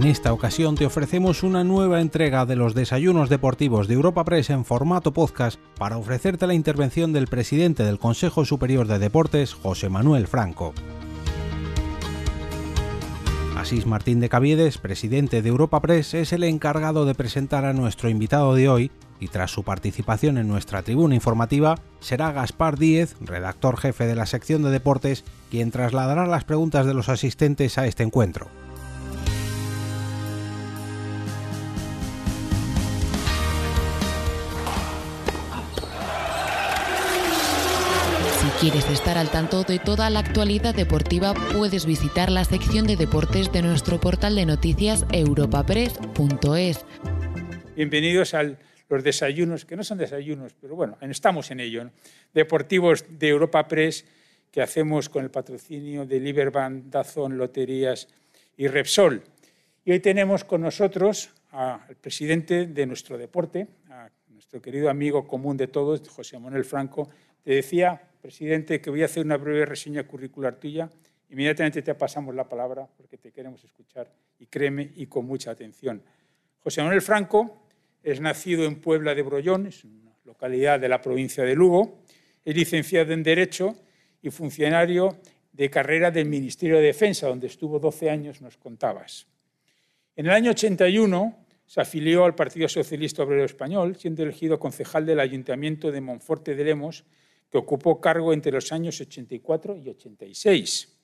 En esta ocasión te ofrecemos una nueva entrega de los desayunos deportivos de Europa Press en formato podcast para ofrecerte la intervención del presidente del Consejo Superior de Deportes, José Manuel Franco. Asís Martín de Caviedes, presidente de Europa Press, es el encargado de presentar a nuestro invitado de hoy y tras su participación en nuestra tribuna informativa será Gaspar Díez, redactor jefe de la sección de deportes, quien trasladará las preguntas de los asistentes a este encuentro. Quieres estar al tanto de toda la actualidad deportiva, puedes visitar la sección de deportes de nuestro portal de noticias europapress.es. Bienvenidos a los desayunos, que no son desayunos, pero bueno, estamos en ello, deportivos de Europa Press que hacemos con el patrocinio de Liberbank, Dazón, Loterías y Repsol. Y hoy tenemos con nosotros al presidente de nuestro deporte, a nuestro querido amigo común de todos, José Manuel Franco. Te decía presidente, que voy a hacer una breve reseña curricular tuya. Inmediatamente te pasamos la palabra porque te queremos escuchar y créeme y con mucha atención. José Manuel Franco es nacido en Puebla de Brollón, es una localidad de la provincia de Lugo. Es licenciado en Derecho y funcionario de carrera del Ministerio de Defensa, donde estuvo 12 años, nos contabas. En el año 81 se afilió al Partido Socialista Obrero Español, siendo elegido concejal del Ayuntamiento de Monforte de Lemos que ocupó cargo entre los años 84 y 86.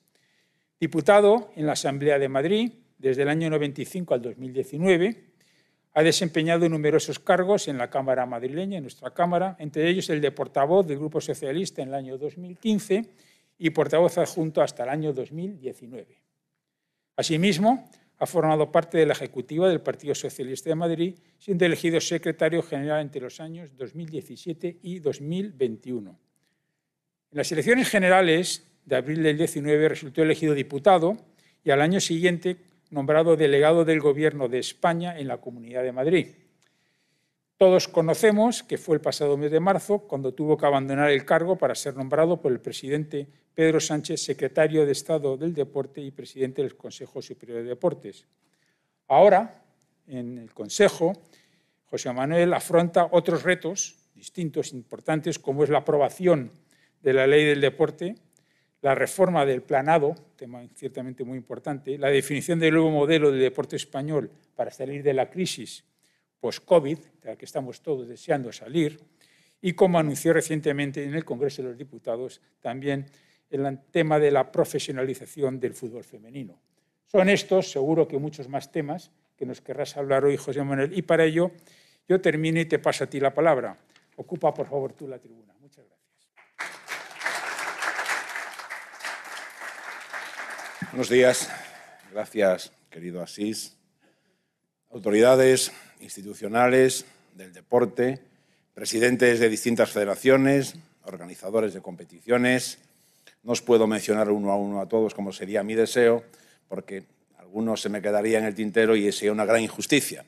Diputado en la Asamblea de Madrid desde el año 95 al 2019, ha desempeñado numerosos cargos en la Cámara madrileña, en nuestra Cámara, entre ellos el de portavoz del Grupo Socialista en el año 2015 y portavoz adjunto hasta el año 2019. Asimismo, ha formado parte de la ejecutiva del Partido Socialista de Madrid, siendo elegido secretario general entre los años 2017 y 2021. En las elecciones generales de abril del 19 resultó elegido diputado y al año siguiente nombrado delegado del Gobierno de España en la Comunidad de Madrid. Todos conocemos que fue el pasado mes de marzo cuando tuvo que abandonar el cargo para ser nombrado por el presidente Pedro Sánchez secretario de Estado del Deporte y presidente del Consejo Superior de Deportes. Ahora, en el Consejo, José Manuel afronta otros retos distintos, importantes, como es la aprobación de la ley del deporte, la reforma del planado, tema ciertamente muy importante, la definición del nuevo modelo del deporte español para salir de la crisis post-COVID, de la que estamos todos deseando salir, y como anunció recientemente en el Congreso de los Diputados, también el tema de la profesionalización del fútbol femenino. Son estos, seguro que muchos más temas que nos querrás hablar hoy, José Manuel, y para ello yo termino y te paso a ti la palabra. Ocupa, por favor, tú la tribuna. Buenos días. Gracias, querido Asís. Autoridades institucionales del deporte, presidentes de distintas federaciones, organizadores de competiciones. No os puedo mencionar uno a uno a todos como sería mi deseo, porque algunos se me quedaría en el tintero y sería una gran injusticia.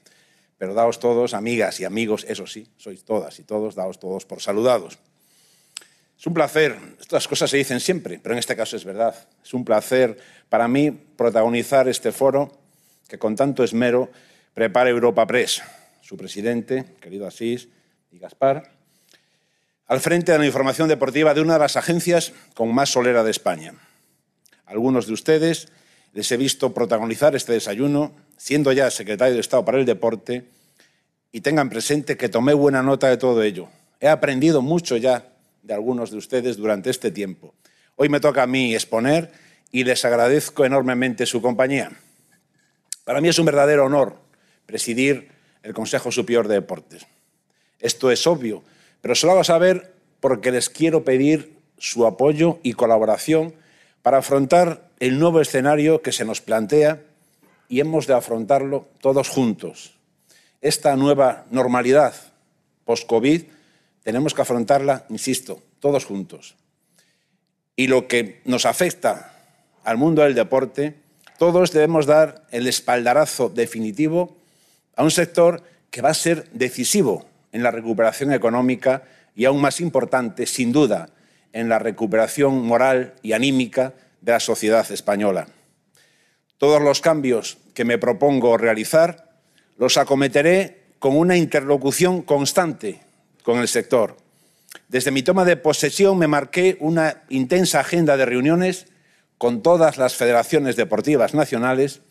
Pero daos todos, amigas y amigos, eso sí, sois todas y todos, daos todos por saludados. Es un placer, estas cosas se dicen siempre, pero en este caso es verdad. Es un placer para mí protagonizar este foro que con tanto esmero prepara Europa Press, su presidente, querido Asís y Gaspar, al frente de la información deportiva de una de las agencias con más solera de España. Algunos de ustedes les he visto protagonizar este desayuno, siendo ya secretario de Estado para el Deporte, y tengan presente que tomé buena nota de todo ello. He aprendido mucho ya de algunos de ustedes durante este tiempo. Hoy me toca a mí exponer y les agradezco enormemente su compañía. Para mí es un verdadero honor presidir el Consejo Superior de Deportes. Esto es obvio, pero se lo hago saber porque les quiero pedir su apoyo y colaboración para afrontar el nuevo escenario que se nos plantea y hemos de afrontarlo todos juntos. Esta nueva normalidad post-COVID tenemos que afrontarla, insisto, todos juntos. Y lo que nos afecta al mundo del deporte, todos debemos dar el espaldarazo definitivo a un sector que va a ser decisivo en la recuperación económica y aún más importante, sin duda, en la recuperación moral y anímica de la sociedad española. Todos los cambios que me propongo realizar los acometeré con una interlocución constante con el sector. Desde mi toma de posesión me marqué una intensa agenda de reuniones con todas las federaciones deportivas nacionales.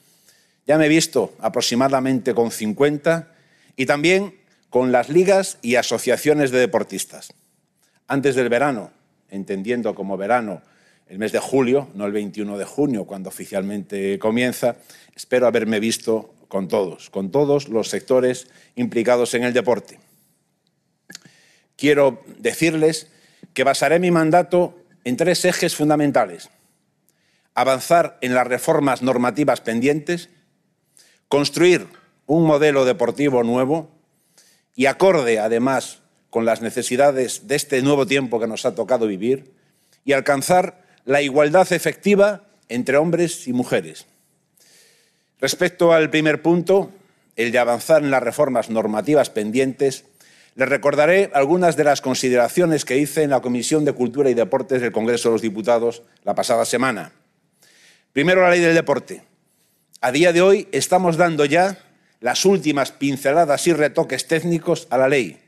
Ya me he visto aproximadamente con 50 y también con las ligas y asociaciones de deportistas. Antes del verano, entendiendo como verano el mes de julio, no el 21 de junio, cuando oficialmente comienza, espero haberme visto con todos, con todos los sectores implicados en el deporte. Quiero decirles que basaré mi mandato en tres ejes fundamentales. Avanzar en las reformas normativas pendientes, construir un modelo deportivo nuevo y acorde, además, con las necesidades de este nuevo tiempo que nos ha tocado vivir, y alcanzar la igualdad efectiva entre hombres y mujeres. Respecto al primer punto, el de avanzar en las reformas normativas pendientes, les recordaré algunas de las consideraciones que hice en la Comisión de Cultura y Deportes del Congreso de los Diputados la pasada semana. Primero, la ley del deporte. A día de hoy estamos dando ya las últimas pinceladas y retoques técnicos a la ley,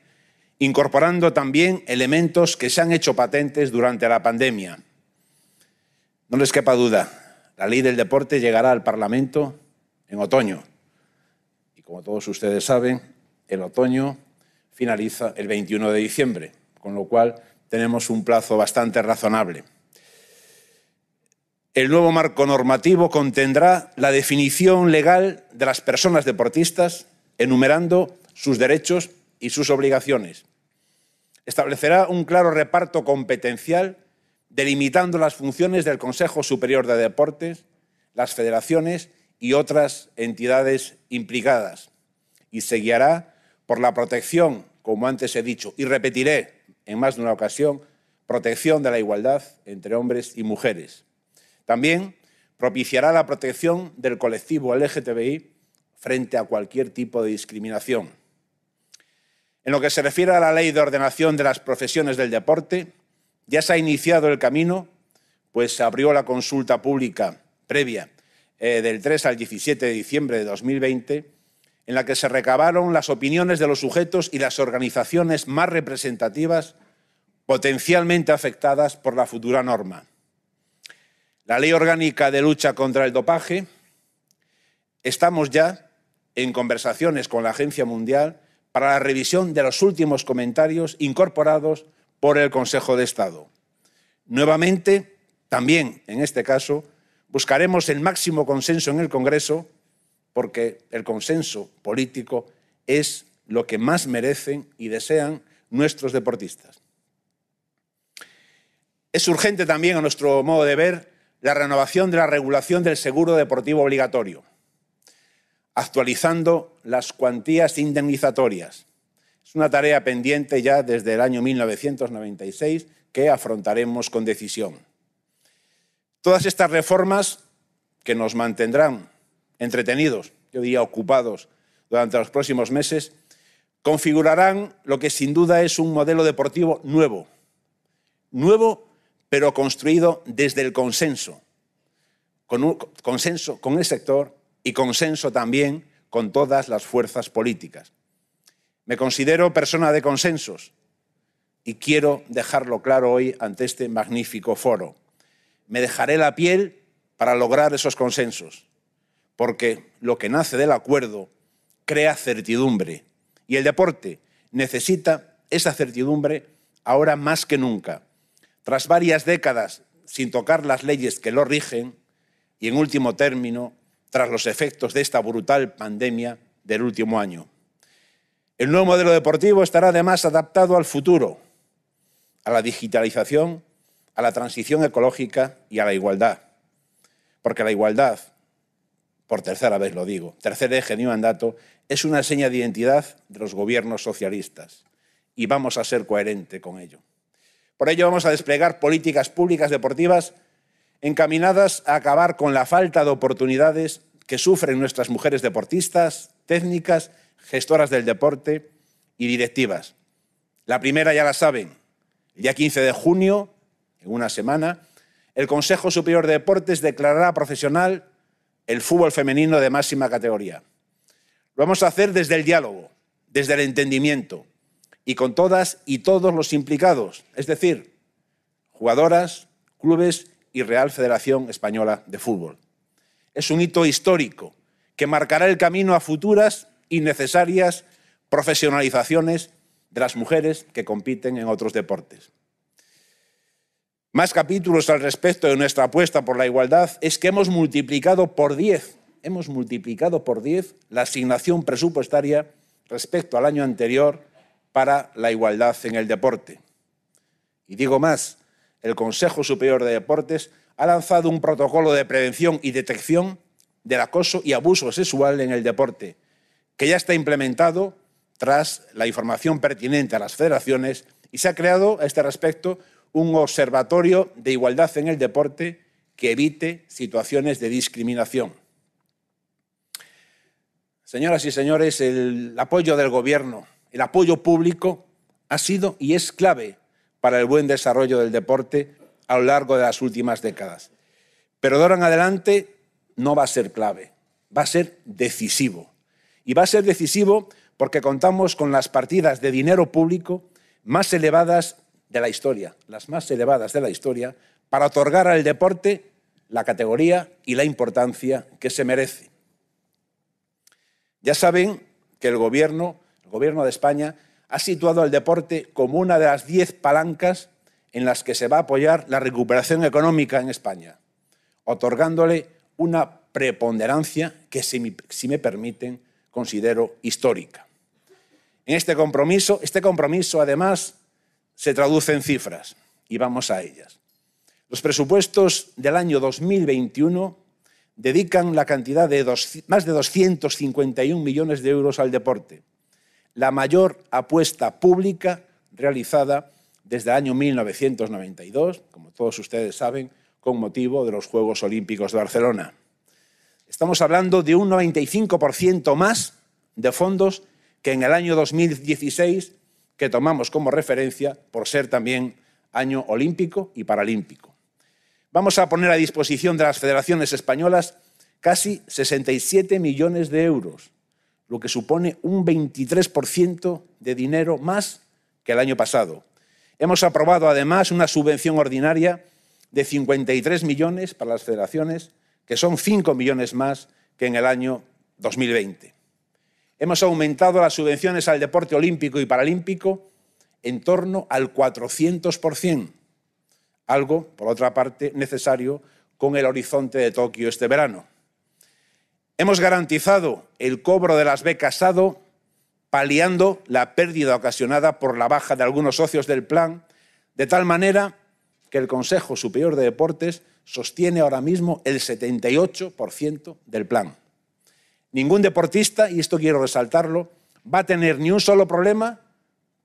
incorporando también elementos que se han hecho patentes durante la pandemia. No les quepa duda, la ley del deporte llegará al Parlamento en otoño. Y como todos ustedes saben, el otoño finaliza el 21 de diciembre, con lo cual tenemos un plazo bastante razonable. El nuevo marco normativo contendrá la definición legal de las personas deportistas, enumerando sus derechos y sus obligaciones. Establecerá un claro reparto competencial delimitando las funciones del Consejo Superior de Deportes, las federaciones y otras entidades implicadas. Y se guiará por la protección, como antes he dicho, y repetiré en más de una ocasión, protección de la igualdad entre hombres y mujeres. También propiciará la protección del colectivo LGTBI frente a cualquier tipo de discriminación. En lo que se refiere a la Ley de Ordenación de las Profesiones del Deporte, ya se ha iniciado el camino, pues se abrió la consulta pública previa eh, del 3 al 17 de diciembre de 2020, en la que se recabaron las opiniones de los sujetos y las organizaciones más representativas potencialmente afectadas por la futura norma. La Ley Orgánica de Lucha contra el Dopaje, estamos ya en conversaciones con la Agencia Mundial para la revisión de los últimos comentarios incorporados por el Consejo de Estado. Nuevamente, también en este caso, buscaremos el máximo consenso en el Congreso porque el consenso político es lo que más merecen y desean nuestros deportistas. Es urgente también, a nuestro modo de ver, la renovación de la regulación del seguro deportivo obligatorio, actualizando las cuantías indemnizatorias, es una tarea pendiente ya desde el año 1996 que afrontaremos con decisión. Todas estas reformas que nos mantendrán entretenidos, yo diría ocupados, durante los próximos meses, configurarán lo que sin duda es un modelo deportivo nuevo. Nuevo, pero construido desde el consenso. Consenso con el sector y consenso también con todas las fuerzas políticas. Me considero persona de consensos y quiero dejarlo claro hoy ante este magnífico foro. Me dejaré la piel para lograr esos consensos, porque lo que nace del acuerdo crea certidumbre y el deporte necesita esa certidumbre ahora más que nunca. Tras varias décadas sin tocar las leyes que lo rigen y, en último término, tras los efectos de esta brutal pandemia del último año. El nuevo modelo deportivo estará además adaptado al futuro, a la digitalización, a la transición ecológica y a la igualdad. Porque la igualdad, por tercera vez lo digo, tercer eje de mi mandato, es una seña de identidad de los gobiernos socialistas y vamos a ser coherentes con ello. Por ello vamos a desplegar políticas públicas deportivas encaminadas a acabar con la falta de oportunidades que sufren nuestras mujeres deportistas, técnicas gestoras del deporte y directivas. La primera ya la saben, el día 15 de junio, en una semana, el Consejo Superior de Deportes declarará profesional el fútbol femenino de máxima categoría. Lo vamos a hacer desde el diálogo, desde el entendimiento y con todas y todos los implicados, es decir, jugadoras, clubes y Real Federación Española de Fútbol. Es un hito histórico que marcará el camino a futuras y necesarias profesionalizaciones de las mujeres que compiten en otros deportes. Más capítulos al respecto de nuestra apuesta por la igualdad es que hemos multiplicado por 10, hemos multiplicado por 10 la asignación presupuestaria respecto al año anterior para la igualdad en el deporte. Y digo más, el Consejo Superior de Deportes ha lanzado un protocolo de prevención y detección del acoso y abuso sexual en el deporte, que ya está implementado tras la información pertinente a las federaciones y se ha creado a este respecto un observatorio de igualdad en el deporte que evite situaciones de discriminación. Señoras y señores, el apoyo del Gobierno, el apoyo público ha sido y es clave para el buen desarrollo del deporte a lo largo de las últimas décadas. Pero de ahora en adelante no va a ser clave, va a ser decisivo. Y va a ser decisivo porque contamos con las partidas de dinero público más elevadas de la historia, las más elevadas de la historia, para otorgar al deporte la categoría y la importancia que se merece. Ya saben que el gobierno, el gobierno de España, ha situado al deporte como una de las diez palancas en las que se va a apoyar la recuperación económica en España, otorgándole una preponderancia que, si me permiten, considero histórica. En este compromiso, este compromiso además se traduce en cifras y vamos a ellas. Los presupuestos del año 2021 dedican la cantidad de más de 251 millones de euros al deporte, la mayor apuesta pública realizada desde el año 1992, como todos ustedes saben, con motivo de los Juegos Olímpicos de Barcelona. Estamos hablando de un 95% más de fondos que en el año 2016, que tomamos como referencia por ser también año olímpico y paralímpico. Vamos a poner a disposición de las federaciones españolas casi 67 millones de euros, lo que supone un 23% de dinero más que el año pasado. Hemos aprobado además una subvención ordinaria de 53 millones para las federaciones, que son 5 millones más que en el año 2020. Hemos aumentado las subvenciones al deporte olímpico y paralímpico en torno al 400%, algo, por otra parte, necesario con el horizonte de Tokio este verano. Hemos garantizado el cobro de las becas SADO, paliando la pérdida ocasionada por la baja de algunos socios del plan, de tal manera que el Consejo Superior de Deportes sostiene ahora mismo el 78% del plan. Ningún deportista, y esto quiero resaltarlo, va a tener ni un solo problema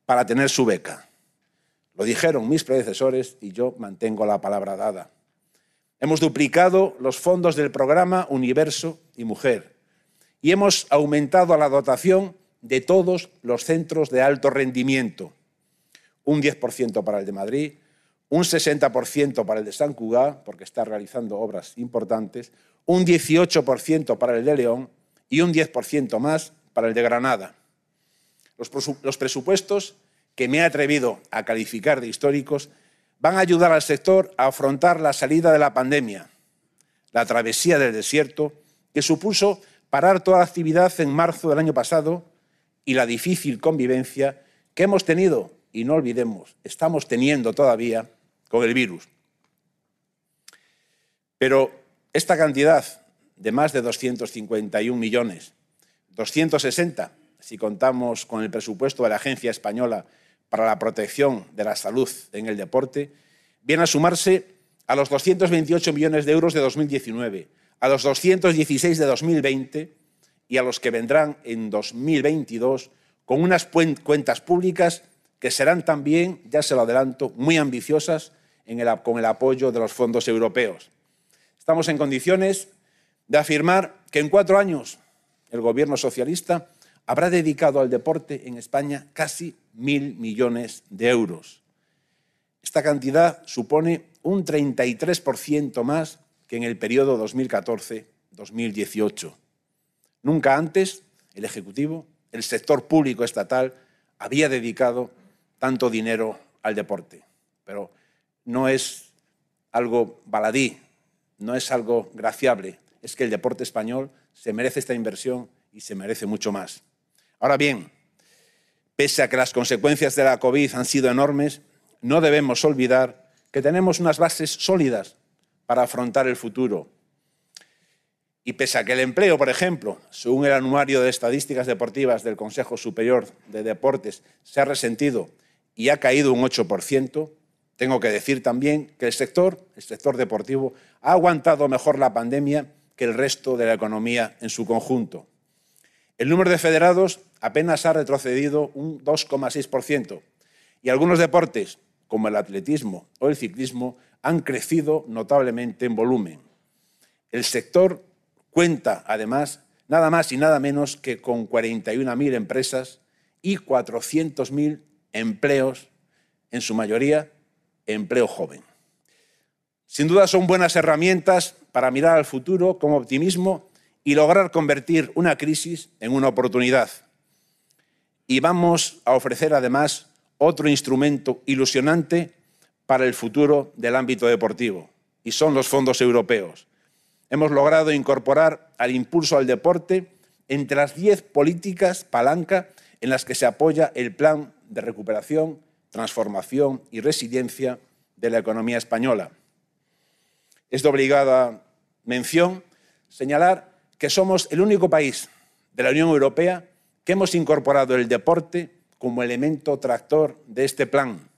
para tener su beca. Lo dijeron mis predecesores y yo mantengo la palabra dada. Hemos duplicado los fondos del programa Universo y Mujer y hemos aumentado la dotación de todos los centros de alto rendimiento. Un 10% para el de Madrid, un 60% para el de San Cugat, porque está realizando obras importantes, un 18% para el de León y un 10% más para el de Granada. Los presupuestos que me he atrevido a calificar de históricos van a ayudar al sector a afrontar la salida de la pandemia, la travesía del desierto, que supuso parar toda la actividad en marzo del año pasado y la difícil convivencia que hemos tenido, y no olvidemos, estamos teniendo todavía con el virus. Pero esta cantidad de más de 251 millones, 260 si contamos con el presupuesto de la Agencia Española para la Protección de la Salud en el Deporte, viene a sumarse a los 228 millones de euros de 2019, a los 216 de 2020 y a los que vendrán en 2022 con unas cuentas públicas que serán también, ya se lo adelanto, muy ambiciosas con el apoyo de los fondos europeos. Estamos en condiciones de afirmar que en cuatro años el Gobierno socialista habrá dedicado al deporte en España casi mil millones de euros. Esta cantidad supone un 33% más que en el periodo 2014-2019. 2018. Nunca antes el Ejecutivo, el sector público estatal, había dedicado tanto dinero al deporte. Pero no es algo baladí, no es algo graciable, es que el deporte español se merece esta inversión y se merece mucho más. Ahora bien, pese a que las consecuencias de la COVID han sido enormes, no debemos olvidar que tenemos unas bases sólidas para afrontar el futuro. Y pese a que el empleo, por ejemplo, según el anuario de estadísticas deportivas del Consejo Superior de Deportes, se ha resentido y ha caído un 8%, tengo que decir también que el sector, el sector deportivo, ha aguantado mejor la pandemia que el resto de la economía en su conjunto. El número de federados apenas ha retrocedido un 2,6% y algunos deportes, como el atletismo o el ciclismo, han crecido notablemente en volumen. El sector cuenta, además, nada más y nada menos que con 41.000 empresas y 400.000 empleos, en su mayoría empleo joven. Sin duda son buenas herramientas para mirar al futuro con optimismo y lograr convertir una crisis en una oportunidad. Y vamos a ofrecer además otro instrumento ilusionante para el futuro del ámbito deportivo, y son los fondos europeos. Hemos logrado incorporar al impulso al deporte entre las diez políticas palanca en las que se apoya el Plan de Recuperación, Transformación y Resiliencia de la economía española. Es obligada mención señalar que somos el único país de la Unión Europea que hemos incorporado el deporte como elemento tractor de este plan.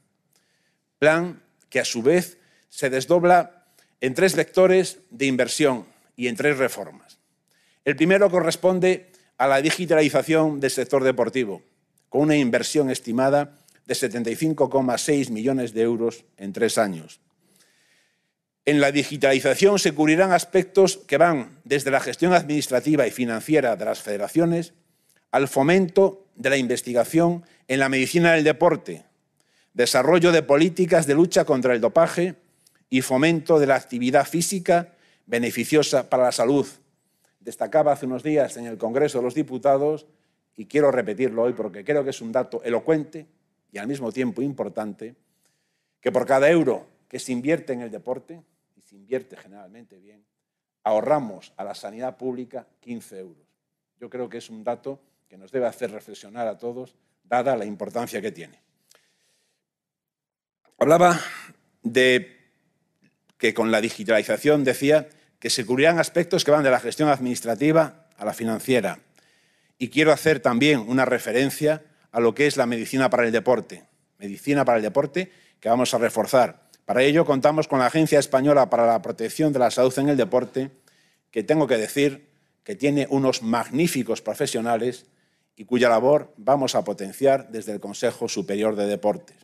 Plan que a su vez se desdobla en tres vectores de inversión y en tres reformas. El primero corresponde a la digitalización del sector deportivo, con una inversión estimada de 75,6 millones de euros en tres años. En la digitalización se cubrirán aspectos que van desde la gestión administrativa y financiera de las federaciones al fomento de la investigación en la medicina del deporte, desarrollo de políticas de lucha contra el dopaje y fomento de la actividad física beneficiosa para la salud. Destacaba hace unos días en el Congreso de los Diputados, y quiero repetirlo hoy porque creo que es un dato elocuente y al mismo tiempo importante, que por cada euro que se invierte en el deporte, se invierte generalmente bien, ahorramos a la sanidad pública 15 euros. Yo creo que es un dato que nos debe hacer reflexionar a todos, dada la importancia que tiene. Hablaba de que con la digitalización decía que se cubrirán aspectos que van de la gestión administrativa a la financiera. Y quiero hacer también una referencia a lo que es la medicina para el deporte. Medicina para el deporte que vamos a reforzar. Para ello contamos con la Agencia Española para la Protección de la Salud en el Deporte, que tengo que decir que tiene unos magníficos profesionales y cuya labor vamos a potenciar desde el Consejo Superior de Deportes.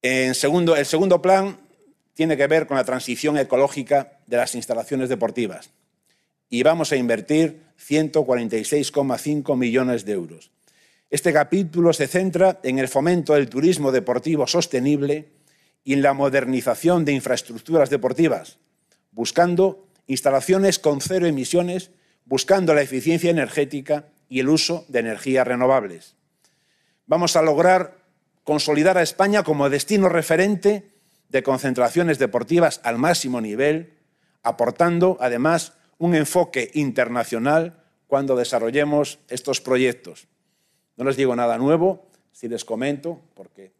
En segundo, el segundo plan tiene que ver con la transición ecológica de las instalaciones deportivas y vamos a invertir 146,5 millones de euros. Este capítulo se centra en el fomento del turismo deportivo sostenible y en la modernización de infraestructuras deportivas, buscando instalaciones con cero emisiones, buscando la eficiencia energética y el uso de energías renovables. Vamos a lograr consolidar a España como destino referente de concentraciones deportivas al máximo nivel, aportando además un enfoque internacional cuando desarrollemos estos proyectos. No les digo nada nuevo si les comento, porque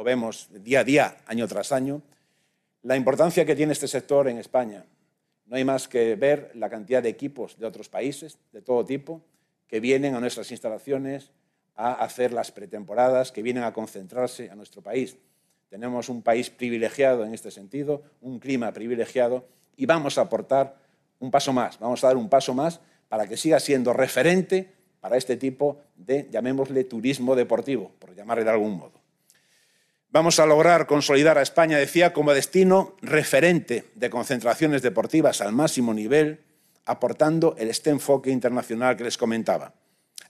lo vemos día a día, año tras año, la importancia que tiene este sector en España. No hay más que ver la cantidad de equipos de otros países, de todo tipo, que vienen a nuestras instalaciones a hacer las pretemporadas, que vienen a concentrarse a nuestro país. Tenemos un país privilegiado en este sentido, un clima privilegiado, y vamos a aportar un paso más, vamos a dar un paso más para que siga siendo referente para este tipo de, llamémosle, turismo deportivo, por llamarle de algún modo. Vamos a lograr consolidar a España, decía, como destino referente de concentraciones deportivas al máximo nivel, aportando este enfoque internacional que les comentaba.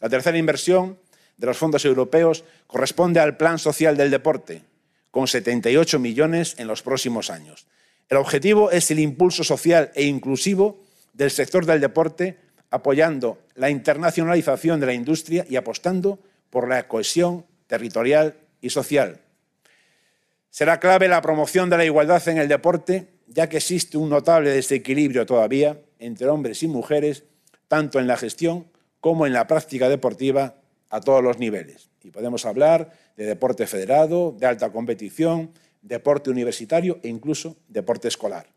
La tercera inversión de los fondos europeos corresponde al Plan Social del Deporte, con 78 millones en los próximos años. El objetivo es el impulso social e inclusivo del sector del deporte, apoyando la internacionalización de la industria y apostando por la cohesión territorial y social. Será clave la promoción de la igualdad en el deporte, ya que existe un notable desequilibrio todavía entre hombres y mujeres, tanto en la gestión como en la práctica deportiva a todos los niveles. Y podemos hablar de deporte federado, de alta competición, deporte universitario e incluso deporte escolar.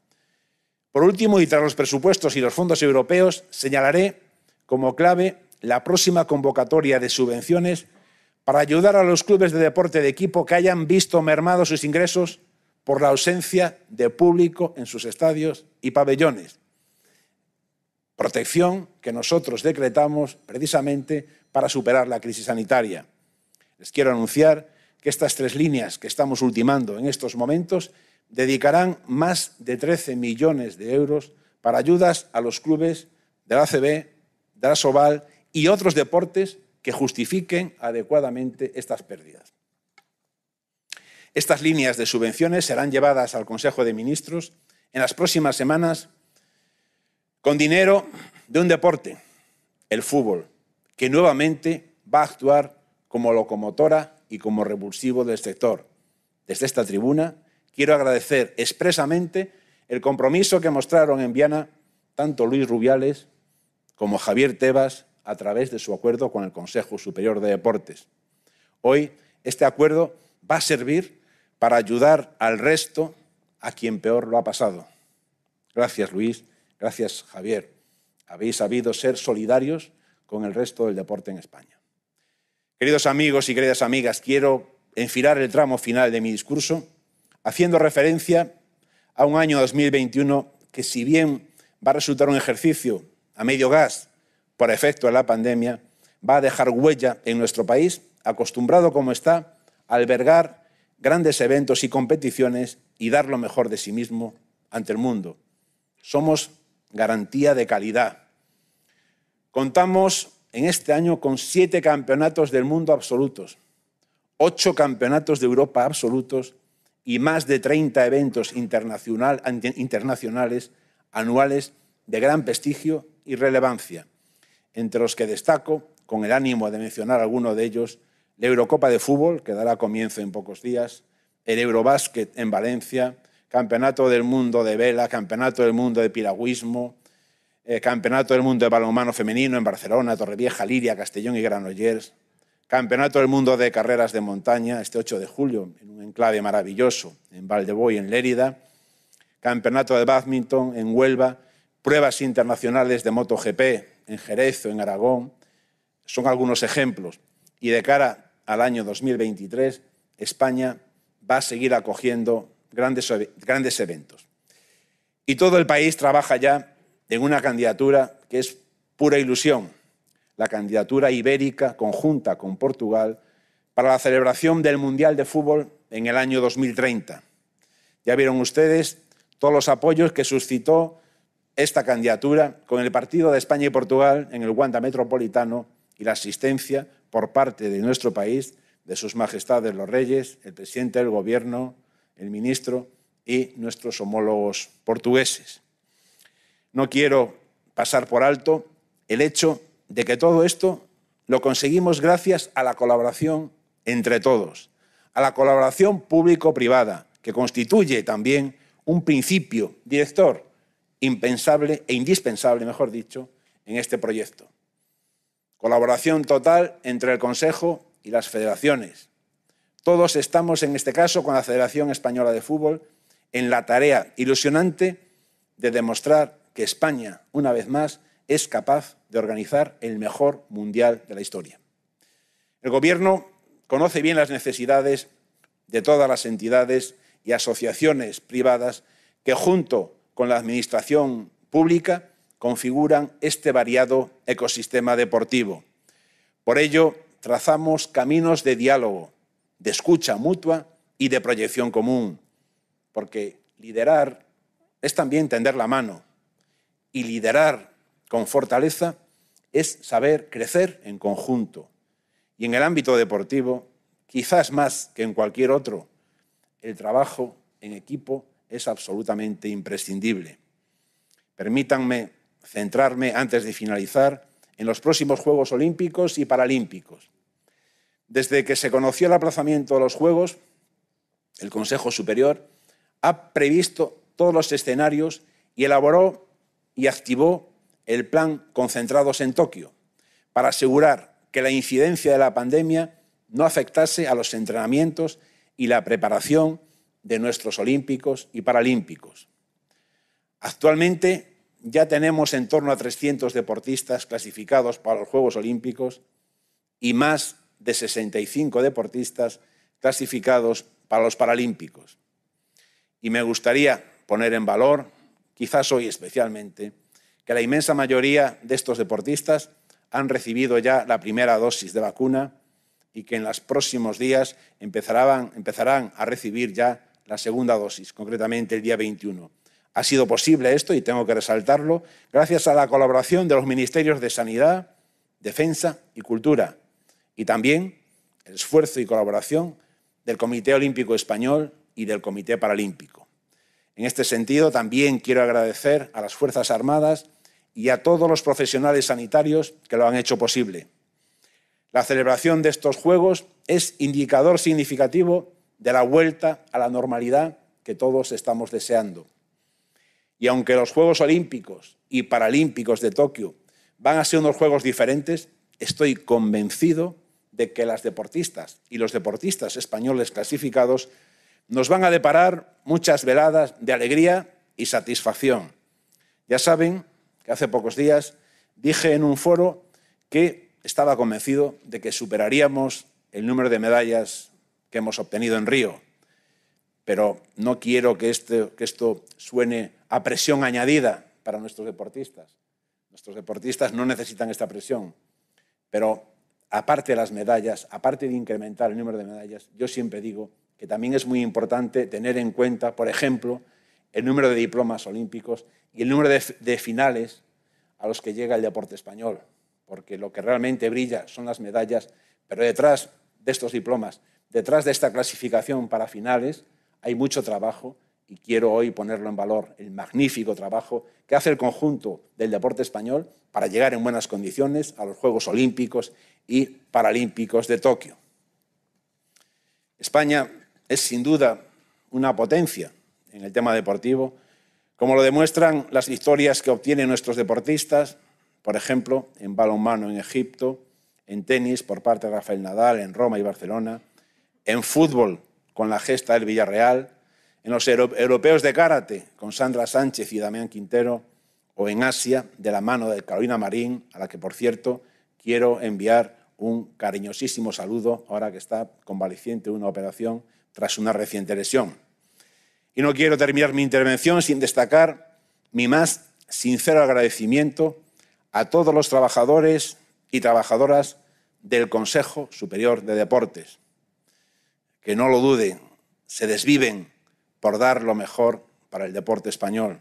Por último, y tras los presupuestos y los fondos europeos, señalaré como clave la próxima convocatoria de subvenciones para ayudar a los clubes de deporte de equipo que hayan visto mermados sus ingresos por la ausencia de público en sus estadios y pabellones. Protección que nosotros decretamos precisamente para superar la crisis sanitaria. Les quiero anunciar que estas tres líneas que estamos ultimando en estos momentos dedicarán más de 13 millones de euros para ayudas a los clubes de la ACB, de la SOVAL y otros deportes que justifiquen adecuadamente estas pérdidas. Estas líneas de subvenciones serán llevadas al Consejo de Ministros en las próximas semanas con dinero de un deporte, el fútbol, que nuevamente va a actuar como locomotora y como revulsivo del sector. Desde esta tribuna quiero agradecer expresamente el compromiso que mostraron en Viana tanto Luis Rubiales como Javier Tebas a través de su acuerdo con el Consejo Superior de Deportes. Hoy este acuerdo va a servir para ayudar al resto a quien peor lo ha pasado. Gracias Luis, gracias Javier. Habéis sabido ser solidarios con el resto del deporte en España. Queridos amigos y queridas amigas, quiero enfilar el tramo final de mi discurso haciendo referencia a un año 2021 que si bien va a resultar un ejercicio a medio gas por efecto de la pandemia, va a dejar huella en nuestro país, acostumbrado como está a albergar grandes eventos y competiciones y dar lo mejor de sí mismo ante el mundo. Somos garantía de calidad. Contamos en este año con siete campeonatos del mundo absolutos, ocho campeonatos de Europa absolutos y más de 30 eventos internacional, internacionales anuales de gran prestigio y relevancia entre los que destaco, con el ánimo de mencionar alguno de ellos, la Eurocopa de Fútbol, que dará comienzo en pocos días, el Eurobásquet en Valencia, Campeonato del Mundo de Vela, Campeonato del Mundo de Piragüismo, eh, Campeonato del Mundo de Balonmano Femenino en Barcelona, Torrevieja, Liria, Castellón y Granollers, Campeonato del Mundo de Carreras de Montaña, este 8 de julio, en un enclave maravilloso, en Valdeboy, en Lérida, Campeonato de Badminton en Huelva, pruebas internacionales de MotoGP en Jerez o en Aragón, son algunos ejemplos. Y de cara al año 2023, España va a seguir acogiendo grandes, grandes eventos. Y todo el país trabaja ya en una candidatura que es pura ilusión, la candidatura ibérica conjunta con Portugal para la celebración del Mundial de Fútbol en el año 2030. Ya vieron ustedes todos los apoyos que suscitó esta candidatura con el partido de España y Portugal en el Wanda Metropolitano y la asistencia por parte de nuestro país, de sus majestades los reyes, el presidente del Gobierno, el ministro y nuestros homólogos portugueses. No quiero pasar por alto el hecho de que todo esto lo conseguimos gracias a la colaboración entre todos, a la colaboración público-privada, que constituye también un principio director impensable e indispensable, mejor dicho, en este proyecto. Colaboración total entre el Consejo y las federaciones. Todos estamos, en este caso, con la Federación Española de Fútbol, en la tarea ilusionante de demostrar que España, una vez más, es capaz de organizar el mejor mundial de la historia. El Gobierno conoce bien las necesidades de todas las entidades y asociaciones privadas que, junto con la Administración pública configuran este variado ecosistema deportivo. Por ello, trazamos caminos de diálogo, de escucha mutua y de proyección común, porque liderar es también tender la mano y liderar con fortaleza es saber crecer en conjunto. Y en el ámbito deportivo, quizás más que en cualquier otro, el trabajo en equipo es absolutamente imprescindible. Permítanme centrarme, antes de finalizar, en los próximos Juegos Olímpicos y Paralímpicos. Desde que se conoció el aplazamiento de los Juegos, el Consejo Superior ha previsto todos los escenarios y elaboró y activó el plan Concentrados en Tokio para asegurar que la incidencia de la pandemia no afectase a los entrenamientos y la preparación de nuestros olímpicos y paralímpicos. Actualmente ya tenemos en torno a 300 deportistas clasificados para los Juegos Olímpicos y más de 65 deportistas clasificados para los Paralímpicos. Y me gustaría poner en valor, quizás hoy especialmente, que la inmensa mayoría de estos deportistas han recibido ya la primera dosis de vacuna y que en los próximos días empezarán, a recibir ya la segunda dosis, concretamente el día 21. Ha sido posible esto, y tengo que resaltarlo, gracias a la colaboración de los Ministerios de Sanidad, Defensa y Cultura, y también el esfuerzo y colaboración del Comité Olímpico Español y del Comité Paralímpico. En este sentido, también quiero agradecer a las Fuerzas Armadas y a todos los profesionales sanitarios que lo han hecho posible. La celebración de estos Juegos es indicador significativo de la vuelta a la normalidad que todos estamos deseando. Y aunque los Juegos Olímpicos y Paralímpicos de Tokio van a ser unos Juegos diferentes, estoy convencido de que las deportistas y los deportistas españoles clasificados nos van a deparar muchas veladas de alegría y satisfacción. Ya saben que hace pocos días dije en un foro que estaba convencido de que superaríamos el número de medallas que hemos obtenido en Río. Pero no quiero que, este, que esto suene a presión añadida para nuestros deportistas. Nuestros deportistas no necesitan esta presión, pero aparte de las medallas, aparte de incrementar el número de medallas, yo siempre digo que también es muy importante tener en cuenta, por ejemplo, el número de diplomas olímpicos y el número de, de finales a los que llega el deporte español, porque lo que realmente brilla son las medallas, pero detrás de estos diplomas, detrás de esta clasificación para finales, hay mucho trabajo y quiero hoy ponerlo en valor, el magnífico trabajo que hace el conjunto del deporte español para llegar en buenas condiciones a los Juegos Olímpicos y Paralímpicos de Tokio. España es sin duda una potencia en el tema deportivo, como lo demuestran las victorias que obtienen nuestros deportistas, por ejemplo, en balonmano en Egipto, en tenis por parte de Rafael Nadal en Roma y Barcelona, en fútbol con la gesta del Villarreal, en los europeos de karate con Sandra Sánchez y Damián Quintero, o en Asia de la mano de Carolina Marín, a la que, por cierto, quiero enviar un cariñosísimo saludo ahora que está convaleciente una operación tras una reciente lesión. Y no quiero terminar mi intervención sin destacar mi más sincero agradecimiento a todos los trabajadores y trabajadoras del Consejo Superior de Deportes, que no lo duden, se desviven por dar lo mejor para el deporte español.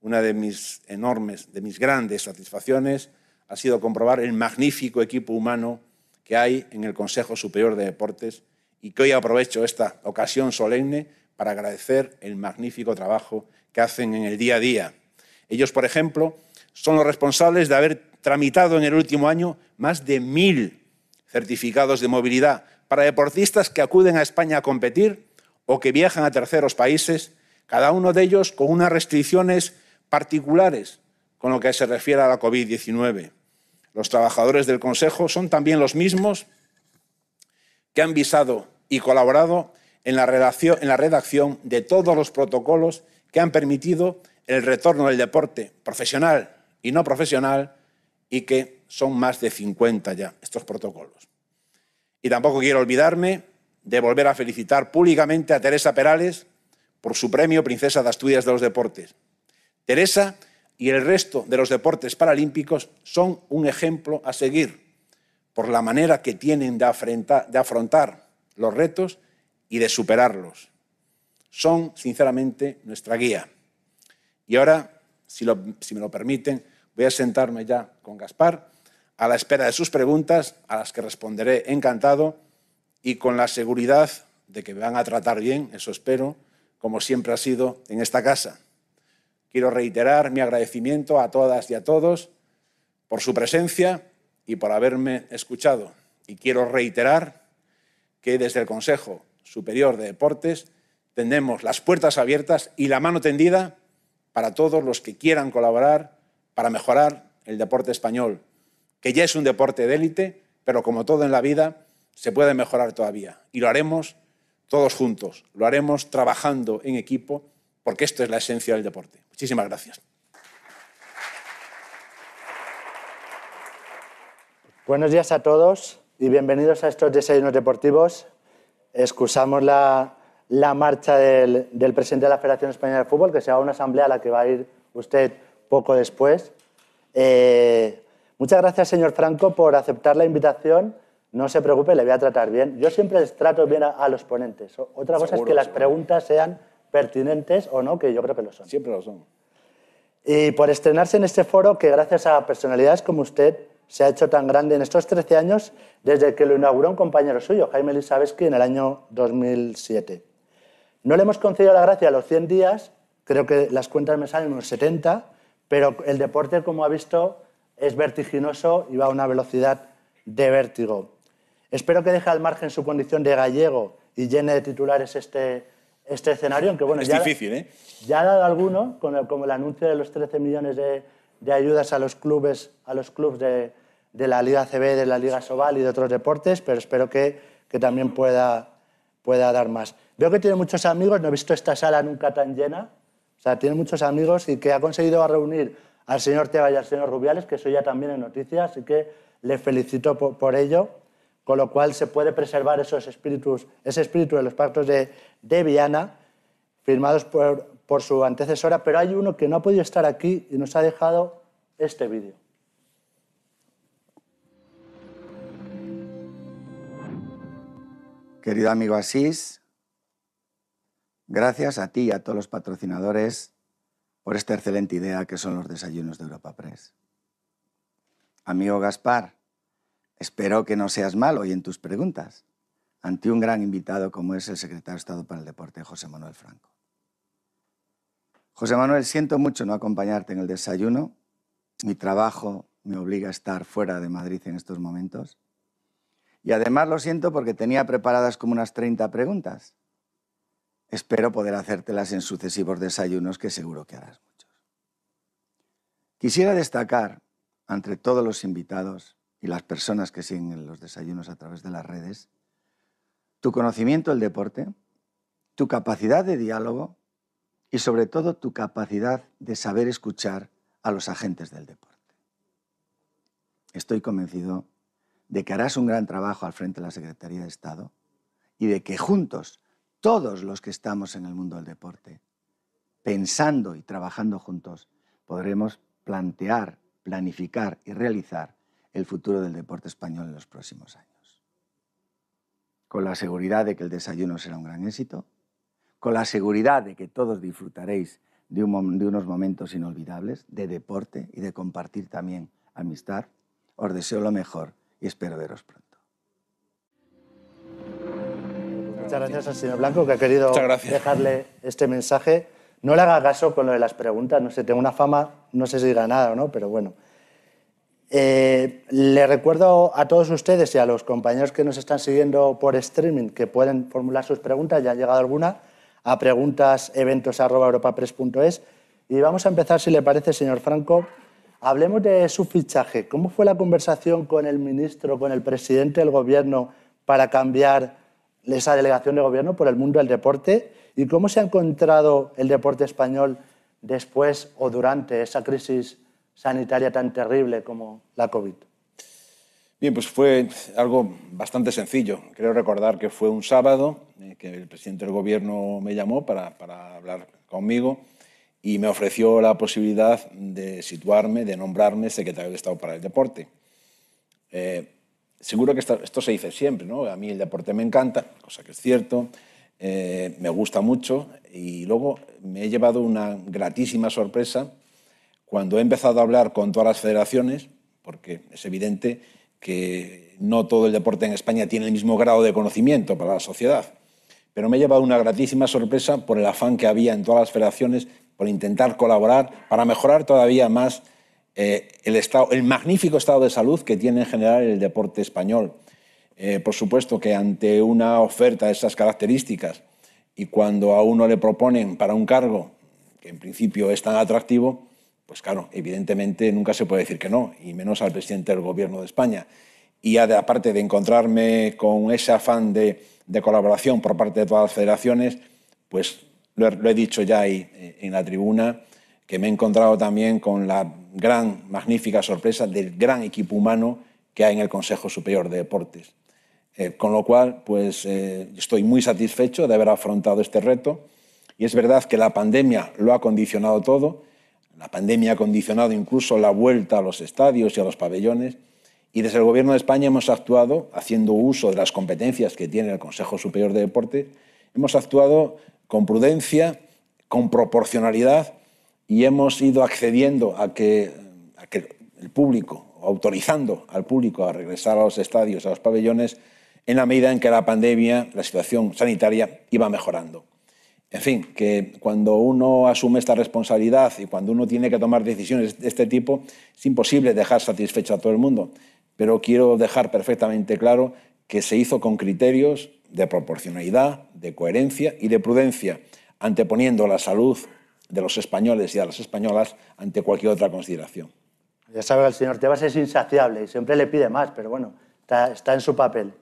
Una de mis enormes, de mis grandes satisfacciones ha sido comprobar el magnífico equipo humano que hay en el Consejo Superior de Deportes y que hoy aprovecho esta ocasión solemne para agradecer el magnífico trabajo que hacen en el día a día. Ellos, por ejemplo, son los responsables de haber tramitado en el último año más de mil certificados de movilidad para deportistas que acuden a España a competir o que viajan a terceros países, cada uno de ellos con unas restricciones particulares con lo que se refiere a la COVID-19. Los trabajadores del Consejo son también los mismos que han visado y colaborado en la, redacción, en la redacción de todos los protocolos que han permitido el retorno del deporte profesional y no profesional y que son más de 50 ya estos protocolos. Y tampoco quiero olvidarme de volver a felicitar públicamente a Teresa Perales por su premio Princesa de Asturias de los Deportes. Teresa y el resto de los deportes paralímpicos son un ejemplo a seguir por la manera que tienen de afrontar, los retos y de superarlos. Son, sinceramente, nuestra guía. Y ahora, si, si me lo permiten, voy a sentarme ya con Gaspar a la espera de sus preguntas, a las que responderé encantado y con la seguridad de que me van a tratar bien, eso espero, como siempre ha sido en esta casa. Quiero reiterar mi agradecimiento a todas y a todos por su presencia y por haberme escuchado. Y quiero reiterar que desde el Consejo Superior de Deportes tenemos las puertas abiertas y la mano tendida para todos los que quieran colaborar para mejorar el deporte español, que ya es un deporte de élite, pero como todo en la vida, se puede mejorar todavía. Y lo haremos todos juntos, lo haremos trabajando en equipo, porque esto es la esencia del deporte. Muchísimas gracias. Buenos días a todos y bienvenidos a estos desayunos deportivos. Excusamos la, marcha del, presidente de la Federación Española de Fútbol, que se va a una asamblea a la que va a ir usted poco después. Eh, muchas gracias, señor Franco, por aceptar la invitación. No se preocupe, le voy a tratar bien. Yo siempre les trato bien a, los ponentes. Otra cosa es que las preguntas sean pertinentes o no, que yo creo que lo son. Siempre lo son. Y por estrenarse en este foro que gracias a personalidades como usted se ha hecho tan grande en estos 13 años desde que lo inauguró un compañero suyo, Jaime Lisabeski, en el año 2007. No le hemos concedido la gracia a los 100 días, creo que las cuentas me salen unos 70, pero el deporte, como ha visto, es vertiginoso y va a una velocidad de vértigo. Espero que deje al margen su condición de gallego y llene de titulares este, este escenario, aunque bueno, es ya, difícil, ¿eh? ya ha dado alguno, con el, como el anuncio de los 13 millones de, de ayudas a los clubes, a los clubes de, de, la Liga CB, de la Liga Sobal y de otros deportes, pero espero que, que también pueda, pueda dar más. Veo que tiene muchos amigos, no he visto esta sala nunca tan llena, o sea, tiene muchos amigos y que ha conseguido reunir al señor Teba y al señor Rubiales, que soy ya también en noticias, así que le felicito por, ello con lo cual se puede preservar esos espíritus, ese espíritu de los pactos de, de Viana, firmados por su antecesora, pero hay uno que no ha podido estar aquí y nos ha dejado este vídeo. Querido amigo Asís, gracias a ti y a todos los patrocinadores por esta excelente idea que son los desayunos de Europa Press. Amigo Gaspar, Espero que no seas malo hoy en tus preguntas ante un gran invitado como es el secretario de Estado para el Deporte, José Manuel Franco. José Manuel, siento mucho no acompañarte en el desayuno. Mi trabajo me obliga a estar fuera de Madrid en estos momentos. Y además lo siento porque tenía preparadas como unas 30 preguntas. Espero poder hacértelas en sucesivos desayunos que seguro que harás muchos. Quisiera destacar, entre todos los invitados, y las personas que siguen los desayunos a través de las redes, tu conocimiento del deporte, tu capacidad de diálogo y sobre todo tu capacidad de saber escuchar a los agentes del deporte. Estoy convencido de que harás un gran trabajo al frente de la Secretaría de Estado y de que juntos, todos los que estamos en el mundo del deporte, pensando y trabajando juntos, podremos plantear, planificar y realizar el futuro del deporte español en los próximos años. Con la seguridad de que el desayuno será un gran éxito, con la seguridad de que todos disfrutaréis de, unos momentos inolvidables de deporte y de compartir también amistad, os deseo lo mejor y espero veros pronto. Muchas gracias al señor Blanco que ha querido dejarle este mensaje. No le haga caso con lo de las preguntas, no sé, tengo una fama, no sé si dirá nada o no, pero bueno. Eh, le recuerdo a todos ustedes y a los compañeros que nos están siguiendo por streaming que pueden formular sus preguntas, ya ha llegado alguna, a preguntas.eventos.europapress.es. Y vamos a empezar, si le parece, señor Franco. Hablemos de su fichaje. ¿Cómo fue la conversación con el ministro, con el presidente del Gobierno para cambiar esa delegación de Gobierno por el mundo del deporte? ¿Y cómo se ha encontrado el deporte español después o durante esa crisis sanitaria tan terrible como la COVID? Bien, pues fue algo bastante sencillo. Creo recordar que fue un sábado eh, que el presidente del Gobierno me llamó para, para, hablar conmigo y me ofreció la posibilidad de situarme, de nombrarme secretario de Estado para el Deporte. Eh, seguro que esto, se dice siempre, ¿no? A mí el deporte me encanta, cosa que es cierto, eh, me gusta mucho y luego me he llevado una gratísima sorpresa cuando he empezado a hablar con todas las federaciones, porque es evidente que no todo el deporte en España tiene el mismo grado de conocimiento para la sociedad, pero me he llevado una gratísima sorpresa por el afán que había en todas las federaciones por intentar colaborar para mejorar todavía más eh, el, magnífico estado de salud que tiene en general el deporte español. Eh, por supuesto que ante una oferta de esas características y cuando a uno le proponen para un cargo que en principio es tan atractivo, pues claro, evidentemente nunca se puede decir que no, y menos al presidente del Gobierno de España. Y aparte de encontrarme con ese afán de, colaboración por parte de todas las federaciones, pues lo he, dicho ya ahí eh, en la tribuna, que me he encontrado también con la gran, magnífica sorpresa del gran equipo humano que hay en el Consejo Superior de Deportes. Eh, con lo cual, pues eh, estoy muy satisfecho de haber afrontado este reto. Y es verdad que la pandemia lo ha condicionado todo, la pandemia ha condicionado incluso la vuelta a los estadios y a los pabellones y desde el Gobierno de España hemos actuado haciendo uso de las competencias que tiene el Consejo Superior de Deporte, hemos actuado con prudencia, con proporcionalidad y hemos ido accediendo a que, el público, autorizando al público a regresar a los estadios, a los pabellones, en la medida en que la pandemia, la situación sanitaria iba mejorando. En fin, que cuando uno asume esta responsabilidad y cuando uno tiene que tomar decisiones de este tipo, es imposible dejar satisfecho a todo el mundo. Pero quiero dejar perfectamente claro que se hizo con criterios de proporcionalidad, de coherencia y de prudencia, anteponiendo la salud de los españoles y de las españolas ante cualquier otra consideración. Ya sabe, el señor Tebas es insaciable y siempre le pide más, pero bueno, está, está en su papel.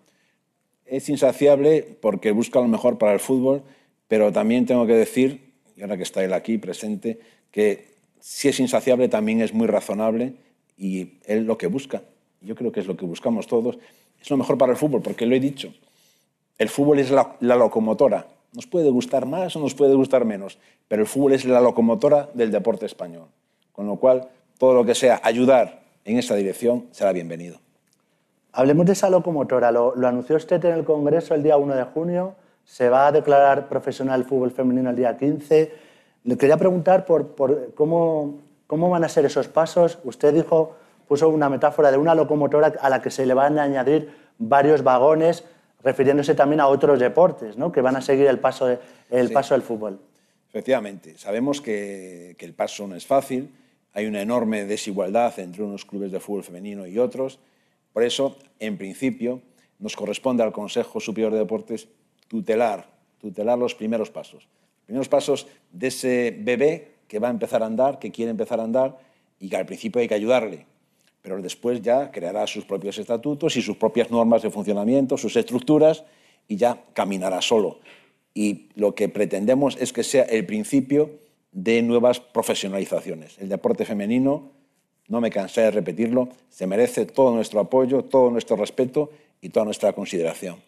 Es insaciable porque busca lo mejor para el fútbol pero también tengo que decir, y ahora que está él aquí presente, que si es insaciable también es muy razonable y él lo que busca, yo creo que es lo que buscamos todos, es lo mejor para el fútbol, porque lo he dicho, el fútbol es la, locomotora. Nos puede gustar más o nos puede gustar menos, pero el fútbol es la locomotora del deporte español. Con lo cual, todo lo que sea ayudar en esa dirección será bienvenido. Hablemos de esa locomotora. Lo, anunció usted en el Congreso el día 1 de junio se va a declarar profesional el fútbol femenino el día 15. Le quería preguntar por, cómo, cómo, van a ser esos pasos. Usted dijo, puso una metáfora de una locomotora a la que se le van a añadir varios vagones, refiriéndose también a otros deportes, ¿no? que van a seguir el paso, el paso del fútbol. Efectivamente, sabemos que, que el paso no es fácil, hay una enorme desigualdad entre unos clubes de fútbol femenino y otros. Por eso, en principio, nos corresponde al Consejo Superior de Deportes tutelar, tutelar los primeros pasos. Los primeros pasos de ese bebé que va a empezar a andar, que quiere empezar a andar y que al principio hay que ayudarle, pero después ya creará sus propios estatutos y sus propias normas de funcionamiento, sus estructuras y ya caminará solo. Y lo que pretendemos es que sea el principio de nuevas profesionalizaciones. El deporte femenino, no me cansé de repetirlo, se merece todo nuestro apoyo, todo nuestro respeto y toda nuestra consideración.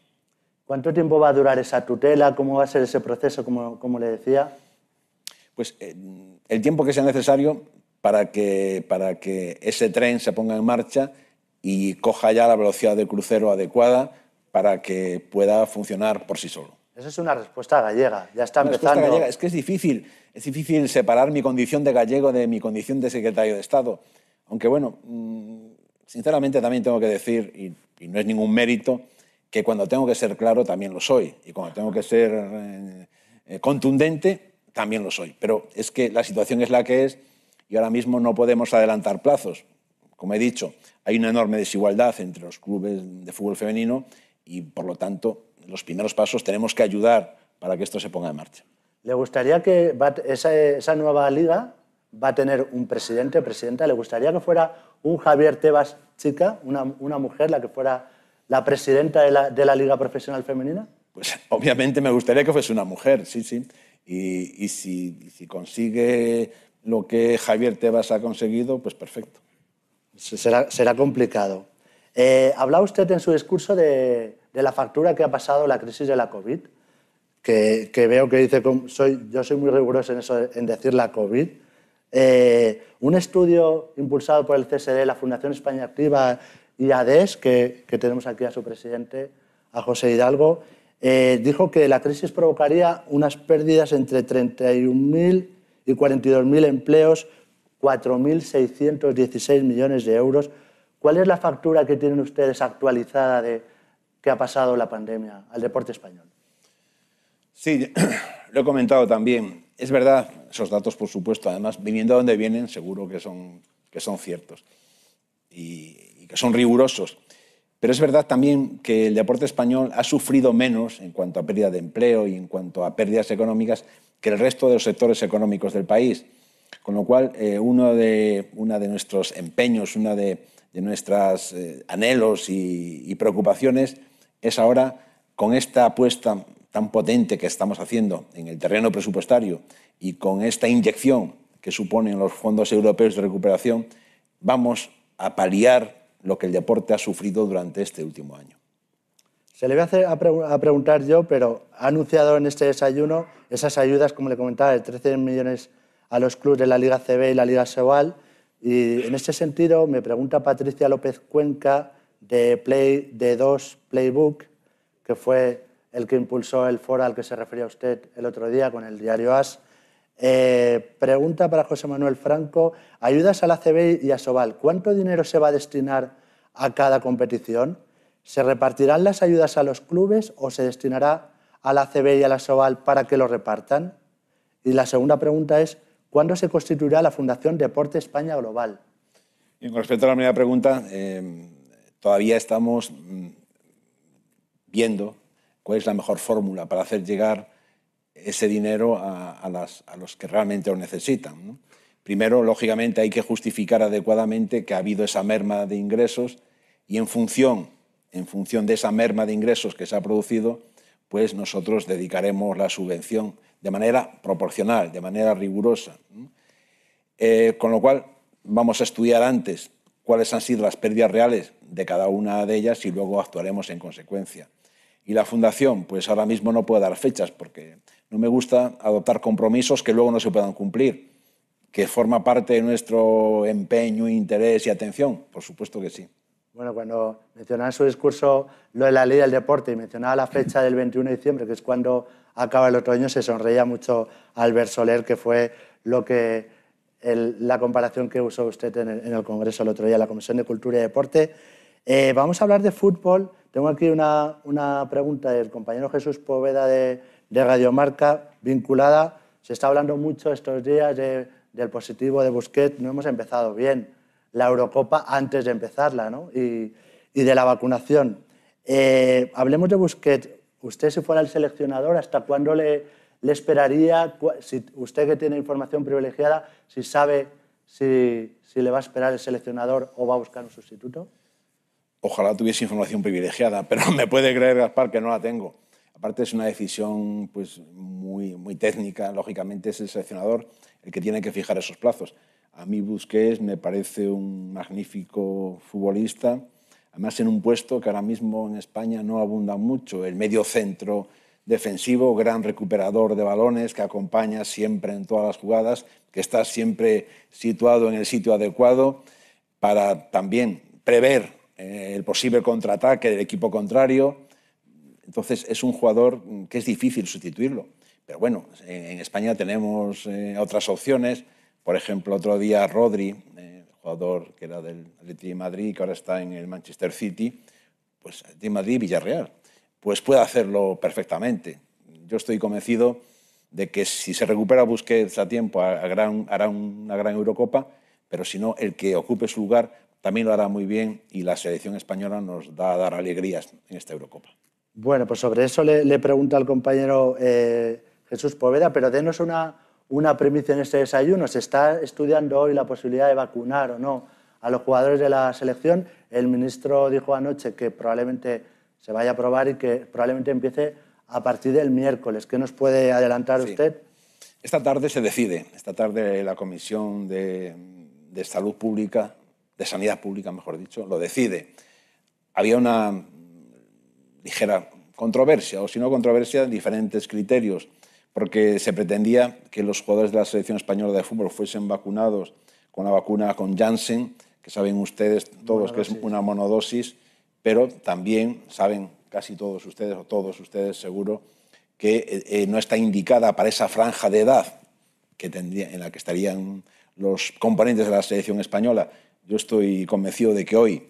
¿Cuánto tiempo va a durar esa tutela? ¿Cómo va a ser ese proceso, como, como le decía? Pues eh, el tiempo que sea necesario para que, para que ese tren se ponga en marcha y coja ya la velocidad de crucero adecuada para que pueda funcionar por sí solo. Esa es una respuesta gallega, ya está empezando. Gallega. Es que es difícil, es difícil separar mi condición de gallego de mi condición de secretario de Estado. Aunque bueno, mm, sinceramente también tengo que decir, y no es ningún mérito, que cuando tengo que ser claro también lo soy y cuando tengo que ser eh, eh, contundente también lo soy. Pero es que la situación es la que es y ahora mismo no podemos adelantar plazos. Como he dicho, hay una enorme desigualdad entre los clubes de fútbol femenino y por lo tanto los primeros pasos tenemos que ayudar para que esto se ponga en marcha. ¿Le gustaría que esa, nueva liga va a tener un presidente o presidenta? ¿Le gustaría que fuera un Javier Tebas chica, una, una mujer la que fuera la presidenta de la, Liga Profesional Femenina? Pues obviamente me gustaría que fuese una mujer, sí, sí. Y, si, consigue lo que Javier Tebas ha conseguido, pues perfecto. Será, complicado. Eh, hablaba usted en su discurso de, la factura que ha pasado la crisis de la COVID, que, veo que dice, soy, yo soy muy riguroso en eso, en decir la COVID. Eh, un estudio impulsado por el CSD, la Fundación España Activa y ADES, que, tenemos aquí a su presidente, a José Hidalgo, eh, dijo que la crisis provocaría unas pérdidas entre 31.000 y 42.000 empleos, 4.616 millones de euros. ¿Cuál es la factura que tienen ustedes actualizada de qué ha pasado la pandemia al deporte español? Sí, lo he comentado también. Es verdad, esos datos, por supuesto, además, viniendo de donde vienen, seguro que son, que son ciertos y, y que son rigurosos. Pero es verdad también que el deporte español ha sufrido menos en cuanto a pérdida de empleo y en cuanto a pérdidas económicas que el resto de los sectores económicos del país. Con lo cual, eh, uno, de, uno de nuestros empeños, uno de, nuestros eh, anhelos y preocupaciones es ahora, con esta apuesta tan potente que estamos haciendo en el terreno presupuestario y con esta inyección que suponen los fondos europeos de recuperación, vamos a paliar lo que el deporte ha sufrido durante este último año. Se le voy a, preguntar yo, pero ha anunciado en este desayuno esas ayudas, como le comentaba, de 13 millones a los clubes de la Liga CB y la Liga Sobal. Y en este sentido me pregunta Patricia López Cuenca de Play de 2 Playbook, que fue el que impulsó el foro al que se refería usted el otro día con el diario AS. Eh, pregunta para José Manuel Franco, ayudas a la CB y a Sobal, ¿cuánto dinero se va a destinar a cada competición? ¿Se repartirán las ayudas a los clubes o se destinará a la CB y a la Sobal para que lo repartan? Y la segunda pregunta es, ¿cuándo se constituirá la Fundación Deporte España Global? Y con respecto a la primera pregunta, eh, todavía estamos mm, viendo cuál es la mejor fórmula para hacer llegar ese dinero a, los que realmente lo necesitan. Primero, lógicamente, hay que justificar adecuadamente que ha habido esa merma de ingresos y en función, en función de esa merma de ingresos que se ha producido, pues nosotros dedicaremos la subvención de manera proporcional, de manera rigurosa. Eh, con lo cual, vamos a estudiar antes cuáles han sido las pérdidas reales de cada una de ellas y luego actuaremos en consecuencia. Y la Fundación, pues ahora mismo no puede dar fechas porque no me gusta adoptar compromisos que luego no se puedan cumplir. ¿Que forma parte de nuestro empeño, interés y atención? Por supuesto que sí. Bueno, cuando mencionaba en su discurso lo de la ley del deporte y mencionaba la fecha del 21 de diciembre, que es cuando acaba el otro año, se sonreía mucho Albert Soler, que fue lo que el, la comparación que usó usted en el, en el, Congreso el otro día, la Comisión de Cultura y Deporte. Eh, vamos a hablar de fútbol. Tengo aquí una, una pregunta del compañero Jesús Poveda de, de Radiomarca vinculada. Se está hablando mucho estos días de, del positivo de Busquets. No hemos empezado bien la Eurocopa antes de empezarla, ¿no? Y, de la vacunación. Eh, hablemos de Busquets. Usted, si fuera el seleccionador, ¿hasta cuándo le, esperaría? Usted que tiene información privilegiada, si sabe si, si le va a esperar el seleccionador o va a buscar un sustituto. Ojalá tuviese información privilegiada, pero me puede creer, Gaspar, que no la tengo. Aparte es una decisión pues, muy, muy técnica, lógicamente es el seleccionador el que tiene que fijar esos plazos. A mí Busquets me parece un magnífico futbolista, además en un puesto que ahora mismo en España no abunda mucho, el medio centro defensivo, gran recuperador de balones, que acompaña siempre en todas las jugadas, que está siempre situado en el sitio adecuado para también prever eh, el posible contraataque del equipo contrario entonces es un jugador que es difícil sustituirlo. Pero bueno, en España tenemos eh, otras opciones. Por ejemplo, otro día Rodri, eh, jugador que era del Atlético de Madrid, que ahora está en el Manchester City, pues de Madrid Villarreal, pues puede hacerlo perfectamente. Yo estoy convencido de que si se recupera Busquets a tiempo hará, una gran Eurocopa, pero si no, el que ocupe su lugar también lo hará muy bien y la selección española nos da a dar alegrías en esta Eurocopa. Bueno, pues sobre eso le, le pregunta al compañero eh, Jesús Poveda, pero denos una, una premisa en este desayuno. ¿Se está estudiando hoy la posibilidad de vacunar o no a los jugadores de la selección? El ministro dijo anoche que probablemente se vaya a aprobar y que probablemente empiece a partir del miércoles. ¿Qué nos puede adelantar sí. usted? Esta tarde se decide. Esta tarde la Comisión de, de Salud Pública, de Sanidad Pública, mejor dicho, lo decide. Había una ligera controversia, o si no controversia, diferentes criterios, porque se pretendía que los jugadores de la selección española de fútbol fuesen vacunados con la vacuna con Janssen, que saben ustedes todos monodosis. que es una monodosis, pero también saben casi todos ustedes, o todos ustedes seguro, que eh, no está indicada para esa franja de edad que tendría, en la que estarían los componentes de la selección española. Yo estoy convencido de que hoy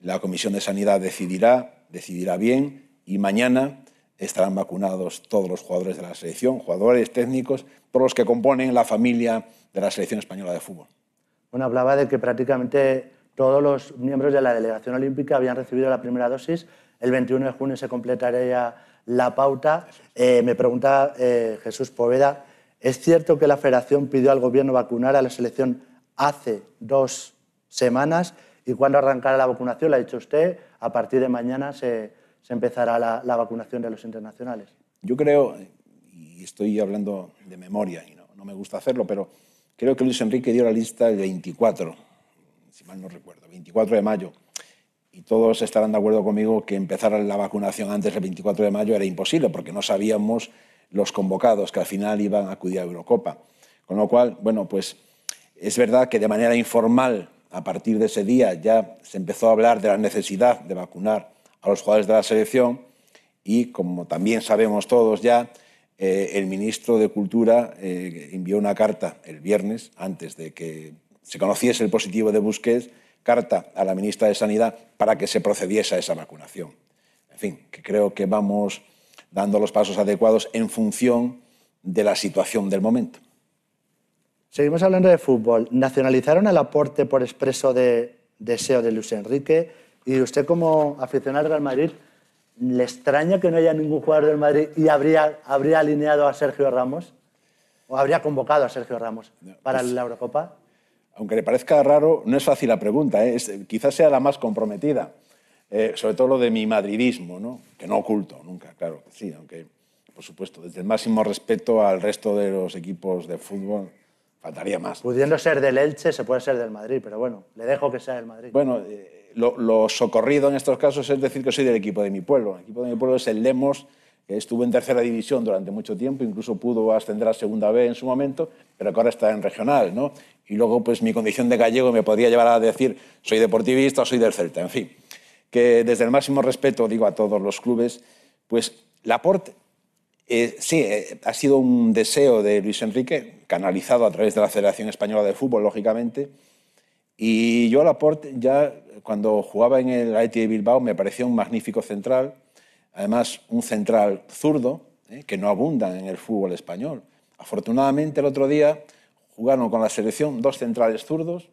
la Comisión de Sanidad decidirá decidirá bien y mañana estarán vacunados todos los jugadores de la selección, jugadores, técnicos, todos los que componen la familia de la selección española de fútbol. Bueno, hablaba de que prácticamente todos los miembros de la delegación olímpica habían recibido la primera dosis. El 21 de junio se completaría la pauta. Eh, me pregunta eh, Jesús Poveda, ¿es cierto que la federación pidió al gobierno vacunar a la selección hace dos semanas? ¿Y cuándo arrancará la vacunación? Lo ha dicho usted, a partir de mañana se, se empezará la, la, vacunación de los internacionales. Yo creo, y estoy hablando de memoria y no, no me gusta hacerlo, pero creo que Luis Enrique dio la lista el 24, si mal no recuerdo, 24 de mayo. Y todos estarán de acuerdo conmigo que empezar la vacunación antes del 24 de mayo era imposible, porque no sabíamos los convocados que al final iban a acudir a Eurocopa. Con lo cual, bueno, pues es verdad que de manera informal, a partir de ese día, ya se empezó a hablar de la necesidad de vacunar a los jugadores de la selección y, como también sabemos todos ya, eh, el ministro de Cultura eh, envió una carta el viernes, antes de que se conociese el positivo de Busquets, carta a la ministra de Sanidad para que se procediese a esa vacunación. En fin, que creo que vamos dando los pasos adecuados en función de la situación del momento. Seguimos hablando de fútbol. Nacionalizaron el aporte por expreso de deseo de Luis Enrique y usted como aficionado al Real Madrid, ¿le extraña que no haya ningún jugador del Madrid y habría, habría alineado a Sergio Ramos? ¿O habría convocado a Sergio Ramos para pues, la Eurocopa? Aunque le parezca raro, no es fácil la pregunta. ¿eh? quizás sea la más comprometida. Eh, sobre todo lo de mi madridismo, ¿no? que no oculto nunca, claro sí, aunque, por supuesto, desde el máximo respeto al resto de los equipos de fútbol, Faltaría más. Pudiendo ser del Elche, se puede ser del Madrid, pero bueno, le dejo que sea del Madrid. Bueno, eh, lo, socorrido en estos casos es decir que soy del equipo de mi pueblo. El equipo de mi pueblo es el Lemos, que estuvo en tercera división durante mucho tiempo, incluso pudo ascender a segunda B en su momento, pero que ahora está en regional, ¿no? Y luego, pues mi condición de gallego me podría llevar a decir soy deportivista o soy del Celta, en fin. Que desde el máximo respeto digo a todos los clubes, pues Laporte eh, sí, eh, ha sido un deseo de Luis Enrique, canalizado a través de la Federación Española de Fútbol, lógicamente. Y yo, Laporte, ya cuando jugaba en el Athletic de Bilbao, me parecía un magnífico central. Además, un central zurdo, eh, que no abunda en el fútbol español. Afortunadamente, el otro día jugaron con la selección dos centrales zurdos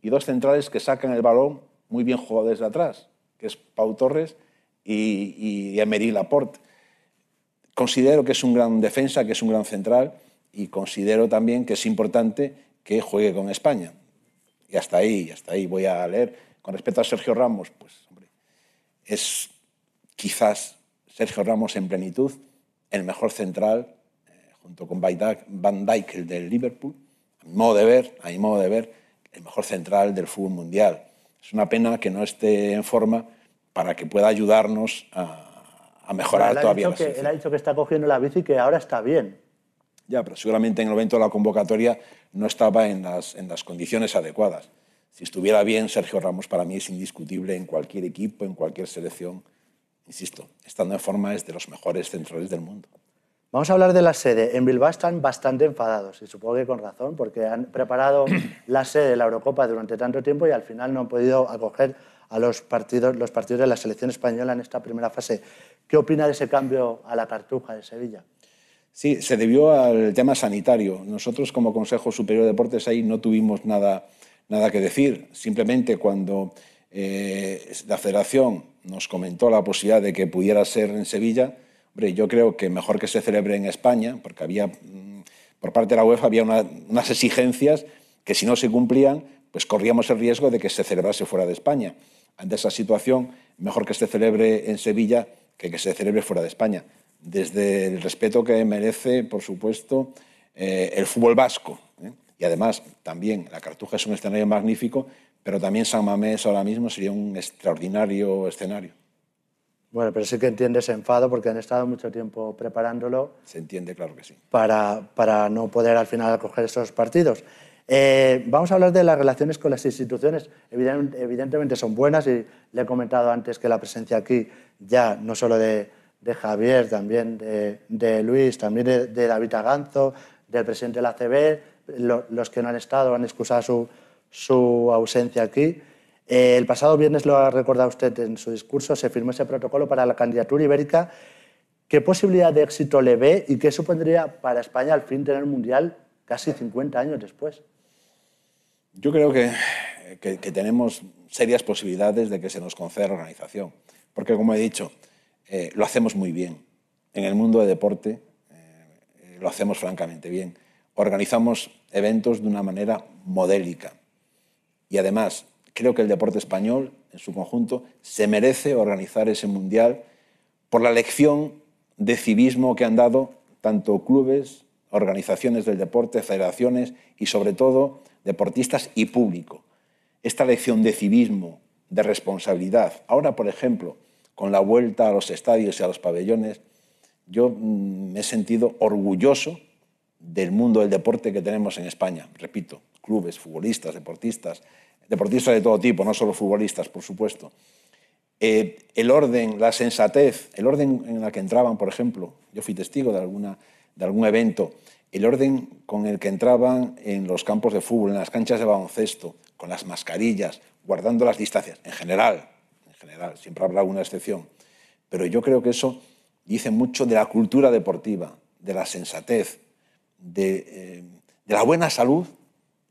y dos centrales que sacan el balón muy bien jugados desde atrás, que es Pau Torres y, y Emery Laporte. Considero que es un gran defensa, que es un gran central y considero también que es importante que juegue con España. Y hasta ahí, hasta ahí voy a leer. Con respecto a Sergio Ramos, pues hombre, es quizás Sergio Ramos en plenitud el mejor central, eh, junto con Van Dijk, el del Liverpool, a mi modo de ver, a mi modo de ver, el mejor central del fútbol mundial. Es una pena que no esté en forma para que pueda ayudarnos a, a mejorar todavía. que, él ha dicho que está cogiendo la bici y que ahora está bien. Ya, pero seguramente en el momento de la convocatoria no estaba en las, en las condiciones adecuadas. Si estuviera bien, Sergio Ramos para mí es indiscutible en cualquier equipo, en cualquier selección. Insisto, estando en forma es de los mejores centrales del mundo. Vamos a hablar de la sede. En Bilbao están bastante enfadados, y supongo que con razón, porque han preparado la sede de la Eurocopa durante tanto tiempo y al final no han podido acoger a los partidos, los partidos de la selección española en esta primera fase. ¿Qué opina de ese cambio a la Cartuja de Sevilla? Sí, se debió al tema sanitario. Nosotros como Consejo Superior de Deportes ahí no tuvimos nada, nada que decir. Simplemente cuando eh, la federación nos comentó la posibilidad de que pudiera ser en Sevilla, hombre, yo creo que mejor que se celebre en España, porque había, mm, por parte de la UEFA había unas exigencias que si no se cumplían, pues corríamos el riesgo de que se celebrase fuera de España ante esa situación, mejor que se celebre en Sevilla que que se celebre fuera de España. Desde el respeto que merece, por supuesto, eh, el fútbol vasco. ¿eh? Y además, también, la Cartuja es un escenario magnífico, pero también San Mamés ahora mismo sería un extraordinario escenario. Bueno, pero sí que entiende ese enfado porque han estado mucho tiempo preparándolo. Se entiende, claro que sí. Para, para no poder al final acoger esos partidos. Eh, vamos a hablar de las relaciones con las instituciones. evidentemente son buenas y le he comentado antes que la presencia aquí ya no solo de, Javier, también de, Luis, también de, David Aganzo, del presidente de la CB, los que no han estado han excusado su, ausencia aquí. Eh, el pasado viernes, lo ha recordado usted en su discurso, se firmó ese protocolo para la candidatura ibérica ¿Qué posibilidad de éxito le ve y qué supondría para España al fin tener un mundial casi 50 años después? Yo creo que, que, tenemos serias posibilidades de que se nos conceda organización, porque como he dicho, eh, lo hacemos muy bien. En el mundo de deporte eh, lo hacemos francamente bien. Organizamos eventos de una manera modélica. Y además, creo que el deporte español, en su conjunto, se merece organizar ese mundial por la lección de civismo que han dado tanto clubes, organizaciones del deporte, federaciones y sobre todo deportistas y público. Esta lección de civismo, de responsabilidad. Ahora, por ejemplo, con la vuelta a los estadios y a los pabellones, yo mm, me he sentido orgulloso del mundo del deporte que tenemos en España. Repito, clubes, futbolistas, deportistas, deportistas de todo tipo, no solo futbolistas, por supuesto. Eh, el orden, la sensatez, el orden en el que entraban, por ejemplo, yo fui testigo de, alguna, de algún evento, el orden con el que entraban en los campos de fútbol, en las canchas de baloncesto, con las mascarillas, guardando las distancias, en general, en general, siempre habrá alguna excepción, pero yo creo que eso dice mucho de la cultura deportiva, de la sensatez, de, eh, de la buena salud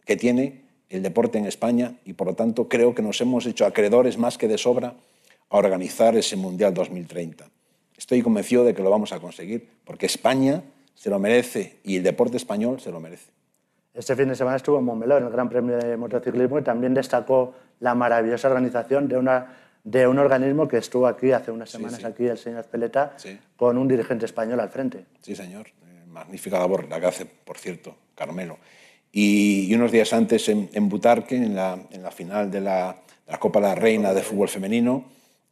que tiene el deporte en España y por lo tanto creo que nos hemos hecho acreedores más que de sobra a organizar ese Mundial 2030. Estoy convencido de que lo vamos a conseguir, porque España se lo merece y el deporte español se lo merece. Este fin de semana estuvo en Montmeló, en el Gran Premio de Motociclismo, y también destacó la maravillosa organización de, una, de un organismo que estuvo aquí hace unas semanas, aquí el señor Peleta, con un dirigente español al frente. Sí, señor. Magnífica labor la que hace, por cierto, Carmelo. Y, unos días antes en, Butarque, en la, final de la, de la Copa La Reina de Fútbol Femenino,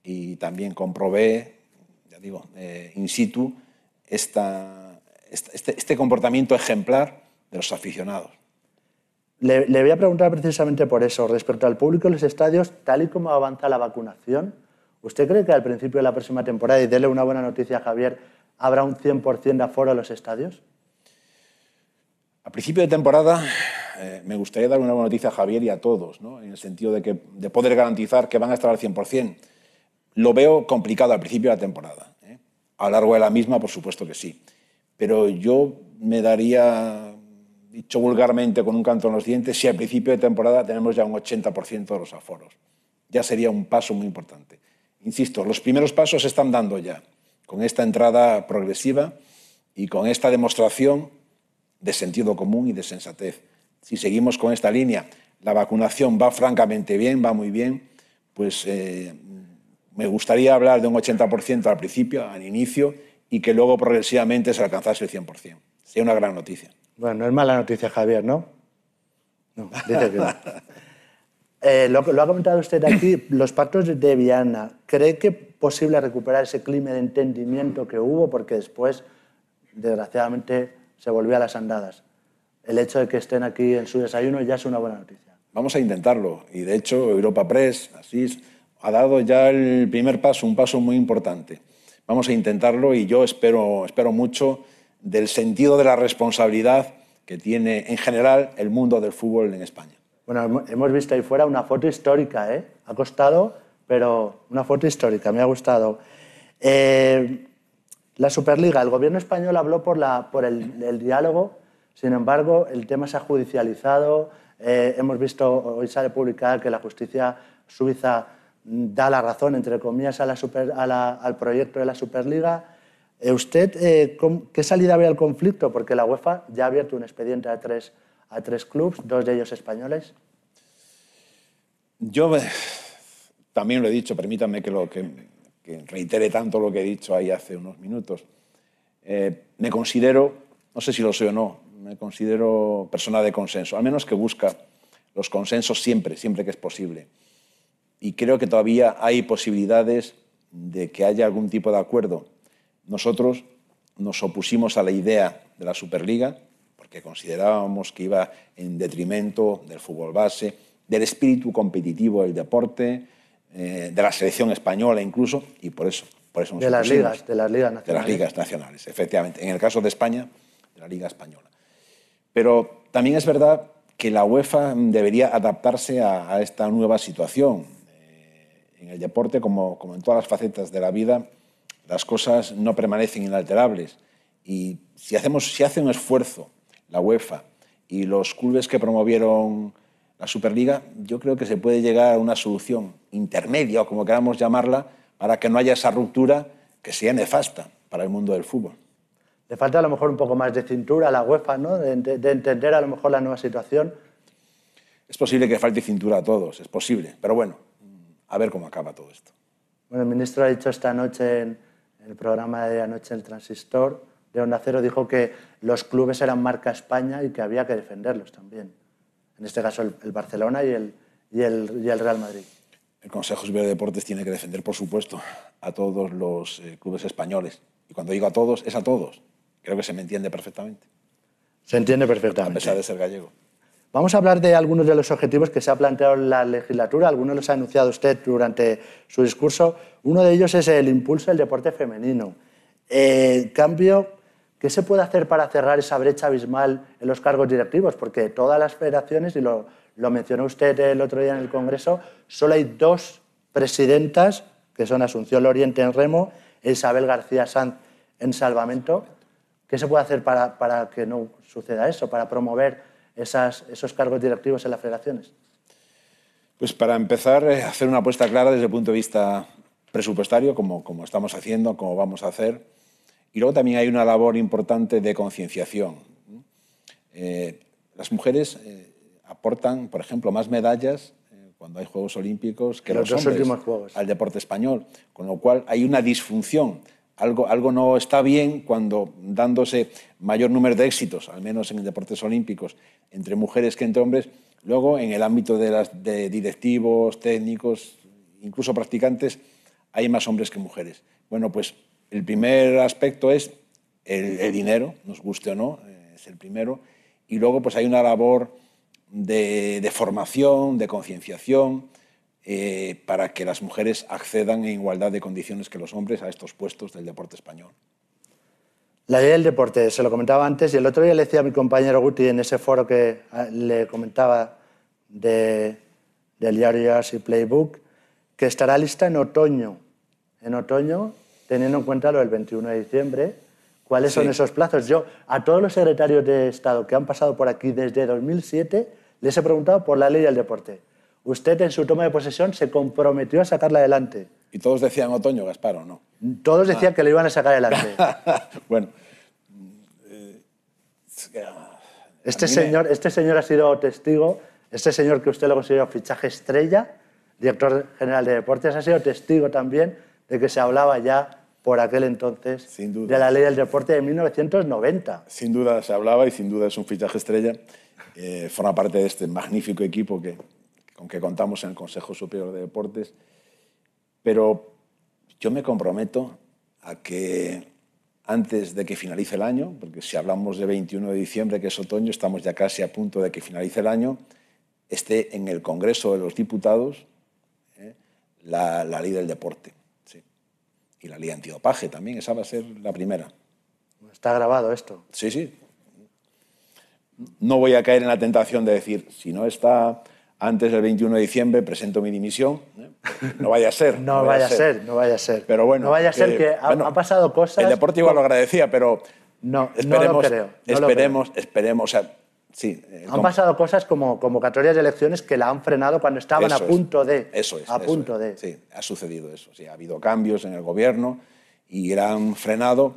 y también comprobé, ya digo, eh, in situ, esta, este, este, comportamiento ejemplar de los aficionados. Le, le, voy a preguntar precisamente por eso, respecto al público en los estadios, tal y como avanza la vacunación, ¿usted cree que al principio de la próxima temporada, y déle una buena noticia a Javier, habrá un 100% de aforo en los estadios? A principio de temporada eh, me gustaría dar una buena noticia a Javier y a todos, ¿no? en el sentido de, que, de poder garantizar que van a estar al 100%. Lo veo complicado al principio de la temporada. ¿eh? A lo largo de la misma, por supuesto que sí. Pero yo me daría, dicho vulgarmente con un canto en los dientes, si al principio de temporada tenemos ya un 80% de los aforos. Ya sería un paso muy importante. Insisto, los primeros pasos se están dando ya, con esta entrada progresiva y con esta demostración de sentido común y de sensatez. Si seguimos con esta línea, la vacunación va francamente bien, va muy bien, pues eh, me gustaría hablar de un 80% al principio, al inicio, y que luego progresivamente se alcanzase el 100%. Sería una gran noticia. Bueno, no es mala noticia, Javier, ¿no? No, dice que no. Eh, lo, ha comentado usted aquí, los pactos de Viana. ¿Cree que posible recuperar ese clima de entendimiento que hubo? Porque después, desgraciadamente, se volvió a las andadas. El hecho de que estén aquí en su desayuno ya es una buena noticia. Vamos a intentarlo. Y de hecho, Europa Press, así ha dado ya el primer paso, un paso muy importante. Vamos a intentarlo y yo espero, espero mucho del sentido de la responsabilidad que tiene en general el mundo del fútbol en España. Bueno, hemos visto ahí fuera una foto histórica, ¿eh? Ha costado, pero una foto histórica, me ha gustado. Eh, la Superliga, el gobierno español habló por, la, por el, diálogo, sin embargo, el tema se ha judicializado. Eh, hemos visto, hoy sale publicada que la justicia suiza da la razón, entre comillas, a la al proyecto de la Superliga. Eh, ¿Usted eh, qué salida ve al conflicto? Porque la UEFA ya ha abierto un expediente a tres, a tres clubes, dos de ellos españoles. Yo también lo he dicho, permítanme que, lo, que, reitere tanto lo que he dicho ahí hace unos minutos. Eh, me considero, no sé si lo soy o no, me considero persona de consenso, al menos que busca los consensos siempre, siempre que es posible y creo que todavía hay posibilidades de que haya algún tipo de acuerdo. Nosotros nos opusimos a la idea de la Superliga porque considerábamos que iba en detrimento del fútbol base, del espíritu competitivo del deporte, eh, de la selección española incluso, y por eso, por eso nos de las ligas, de las ligas nacionales. De las ligas nacionales, efectivamente. En el caso de España, de la Liga Española. Pero también es verdad que la UEFA debería adaptarse a esta nueva situación en el deporte, como, como en todas las facetas de la vida, las cosas no permanecen inalterables. Y si, hacemos, si hace un esfuerzo la UEFA y los clubes que promovieron la Superliga, yo creo que se puede llegar a una solución intermedia, o como queramos llamarla, para que no haya esa ruptura que sea nefasta para el mundo del fútbol. Le falta a lo mejor un poco más de cintura a la UEFA, ¿no? de, de entender a lo mejor la nueva situación. Es posible que falte cintura a todos, es posible, pero bueno, a ver cómo acaba todo esto. Bueno, el ministro ha dicho esta noche en el programa de anoche el Transistor de Onda Cero, dijo que los clubes eran marca España y que había que defenderlos también. En este caso el, Barcelona y el, y, el, y el, Real Madrid. El Consejo Superior de Deportes tiene que defender, por supuesto, a todos los eh, clubes españoles. Y cuando digo a todos, es a todos. Creo que se me entiende perfectamente. Se entiende perfectamente. A pesar de ser gallego. Vamos a hablar de algunos de los objetivos que se ha planteado en la legislatura. Algunos los ha anunciado usted durante su discurso. Uno de ellos es el impulso del deporte femenino. En cambio, ¿qué se puede hacer para cerrar esa brecha abismal en los cargos directivos? Porque todas las federaciones, y lo, mencionó usted el otro día en el Congreso, solo hay dos presidentas, que son Asunción Loriente en remo e Isabel García Sanz en salvamento. ¿Qué se puede hacer para, para que no suceda eso, para promover esos cargos directivos en las federaciones? Pues para empezar, eh, hacer una apuesta clara desde el punto de vista presupuestario, como, como estamos haciendo, como vamos a hacer. Y luego también hay una labor importante de concienciación. Eh, las mujeres eh, aportan, por ejemplo, más medallas cuando hay Juegos Olímpicos que los, los hombres juegos. al deporte español, con lo cual hay una disfunción algo, algo no está bien cuando dándose mayor número de éxitos, al menos en deportes olímpicos, entre mujeres que entre hombres, luego en el ámbito de, las, de directivos, técnicos, incluso practicantes, hay más hombres que mujeres. Bueno, pues el primer aspecto es el, dinero, nos guste o no, eh, es el primero. Y luego pues hay una labor de, formación, de concienciación, eh, para que las mujeres accedan en igualdad de condiciones que los hombres a estos puestos del deporte español. La ley del deporte, se lo comentaba antes y el otro día le decía a mi compañero Guti en ese foro que ah, le comentaba de, del diario y Playbook, que estará lista en otoño. En otoño, teniendo en cuenta lo del 21 de diciembre, ¿cuáles son esos plazos? Yo, a todos los secretarios de Estado que han pasado por aquí desde 2007, les he preguntado por la ley del deporte usted en su toma de posesión se comprometió a sacarla adelante. ¿Y todos decían otoño, Gaspar, o no? Todos decían ah. que lo iban a sacar adelante. bueno. Eh, este, señor, este señor ha sido testigo, este señor que usted lo consideró fichaje estrella, director general de deportes, ha sido testigo también de que se hablaba ya por aquel entonces de la ley del deporte de 1990. Sin duda se hablaba y sin duda es un fichaje estrella. Eh, forma parte de este magnífico equipo que, con que contamos en el Consejo Superior de Deportes, pero yo me comprometo a que antes de que finalice el año, porque si hablamos de 21 de diciembre, que es otoño, estamos ya casi a punto de que finalice el año, esté en el Congreso de los Diputados ¿eh? la, ley del deporte. Y la ley antidopaje también, esa va a ser la primera. Está grabado esto. Sí, sí. No voy a caer en la tentación de decir, si no está antes del 21 de diciembre presento mi dimisión. ¿eh? No vaya a ser. no, vaya, a ser. no vaya a ser. Pero bueno. No vaya a ser que ha, pasado cosas. El Deportivo lo agradecía, pero. No, esperemos, no lo creo. esperemos, esperemos. O sea, sí. Eh, Han pasado cosas como convocatorias de elecciones que la han frenado cuando estaban a punto de. Eso es. A punto de. Sí, ha sucedido eso. Sí, ha habido cambios en el gobierno y la han frenado,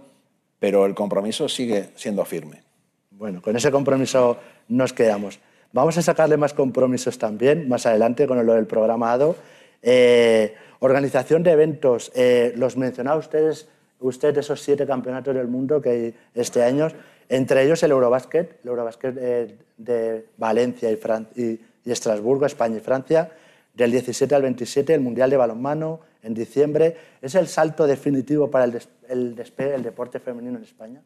pero el compromiso sigue siendo firme. Bueno, con ese compromiso nos quedamos. Vamos a sacarle más compromisos también más adelante con lo del programado. Eh, organización de eventos. Eh, los mencionaba ustedes, usted esos siete campeonatos del mundo que hay este año, entre ellos el Eurobasket, el Eurobasket eh, de Valencia y, y, Estrasburgo, España y Francia, del 17 al 27, el Mundial de Balonmano en diciembre. ¿Es el salto definitivo para el, el despegue del deporte femenino en España?